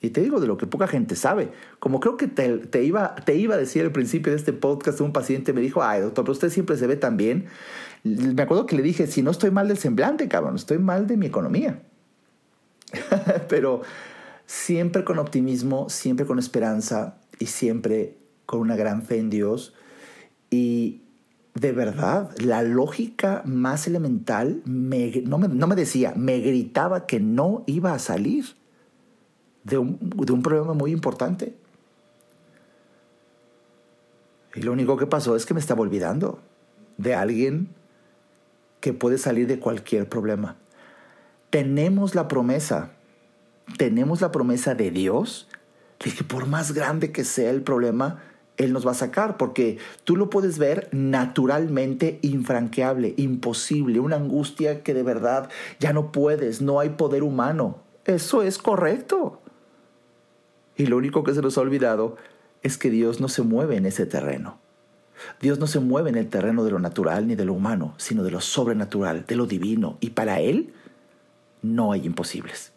Y te digo de lo que poca gente sabe. Como creo que te, iba, te iba a decir al principio de este podcast, un paciente me dijo, ay doctor, pero usted siempre se ve tan bien. Me acuerdo que le dije, si no estoy mal del semblante, cabrón, estoy mal de mi economía. pero siempre con optimismo, siempre con esperanza y siempre con una gran fe en Dios. Y, de verdad, la lógica más elemental no, me, decía, me gritaba que no iba a salir de un, de un problema muy importante. Y lo único que pasó es que me estaba olvidando de alguien que puede salir de cualquier problema. Tenemos la promesa, tenemos la promesa de Dios de que por más grande que sea el problema, él nos va a sacar, porque tú lo puedes ver naturalmente infranqueable, imposible, una angustia que de verdad ya no puedes, no hay poder humano. Eso es correcto. Y lo único que se nos ha olvidado es que Dios no se mueve en ese terreno. Dios no se mueve en el terreno de lo natural ni de lo humano, sino de lo sobrenatural, de lo divino. Y para Él no hay imposibles.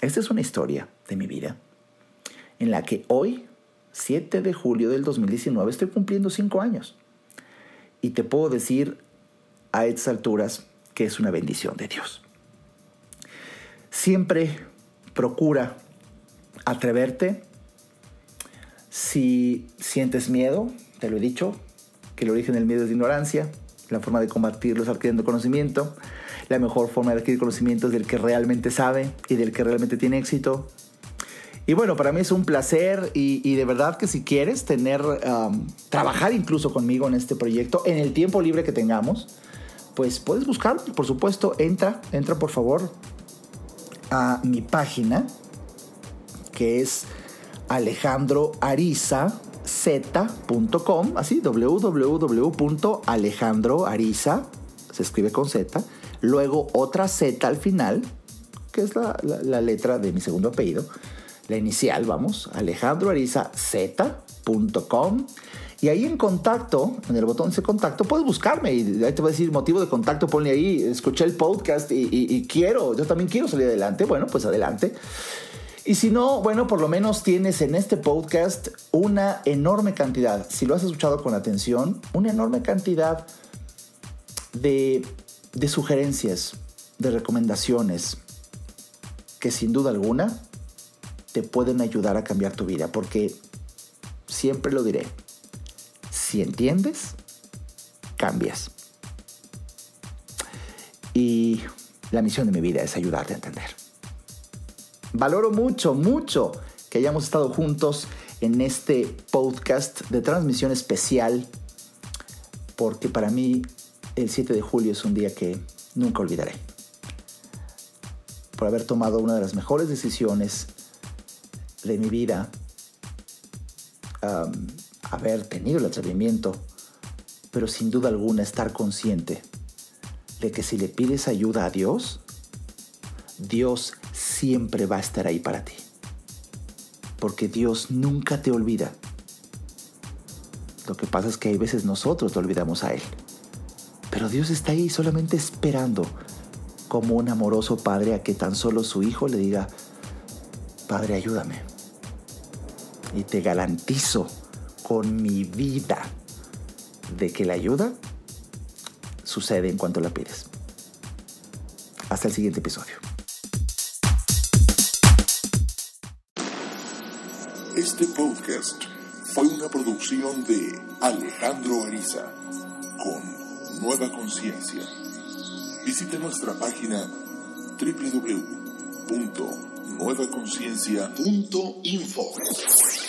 Esta es una historia de mi vida en la que hoy 7 de julio del 2019, estoy cumpliendo 5 años. Y te puedo decir a estas alturas que es una bendición de Dios. Siempre procura atreverte. Si sientes miedo, te lo he dicho, que el origen del miedo es ignorancia, la forma de combatirlo es adquiriendo conocimiento, la mejor forma de adquirir conocimiento es del que realmente sabe y del que realmente tiene éxito. Y bueno, para mí es un placer y, de verdad que si quieres tener, trabajar incluso conmigo en este proyecto, en el tiempo libre que tengamos, pues puedes buscar, por supuesto, entra, entra por favor a mi página, que es alejandroariza.com, así, www.alejandroariza, se escribe con Z, luego otra Z al final, que es la letra de mi segundo apellido, la inicial, vamos, alejandroariza.z.com. Y ahí en contacto, en el botón de contacto, puedes buscarme y ahí te va a decir motivo de contacto, ponle ahí, escuché el podcast y, quiero, yo también quiero salir adelante. Bueno, pues adelante. Y si no, bueno, por lo menos tienes en este podcast una enorme cantidad, si lo has escuchado con atención, una enorme cantidad de, de sugerencias, de recomendaciones, que sin duda alguna te pueden ayudar a cambiar tu vida, porque siempre lo diré, si entiendes, cambias. Y la misión de mi vida es ayudarte a entender. Valoro mucho, mucho que hayamos estado juntos en este podcast de transmisión especial, porque para mí el 7 de julio es un día que nunca olvidaré. Por haber tomado una de las mejores decisiones de mi vida haber tenido el atrevimiento, pero sin duda alguna estar consciente de que si le pides ayuda a Dios, Dios siempre va a estar ahí para ti. Porque Dios nunca te olvida. Lo que pasa es que hay veces nosotros te olvidamos a Él. Pero Dios está ahí solamente esperando como un amoroso padre a que tan solo su hijo le diga, Padre, ayúdame y te garantizo con mi vida de que la ayuda sucede en cuanto la pides. Hasta el siguiente episodio. Este podcast fue una producción de Alejandro Ariza con Nueva Conciencia. Visite nuestra página www.nuevaconciencia.info.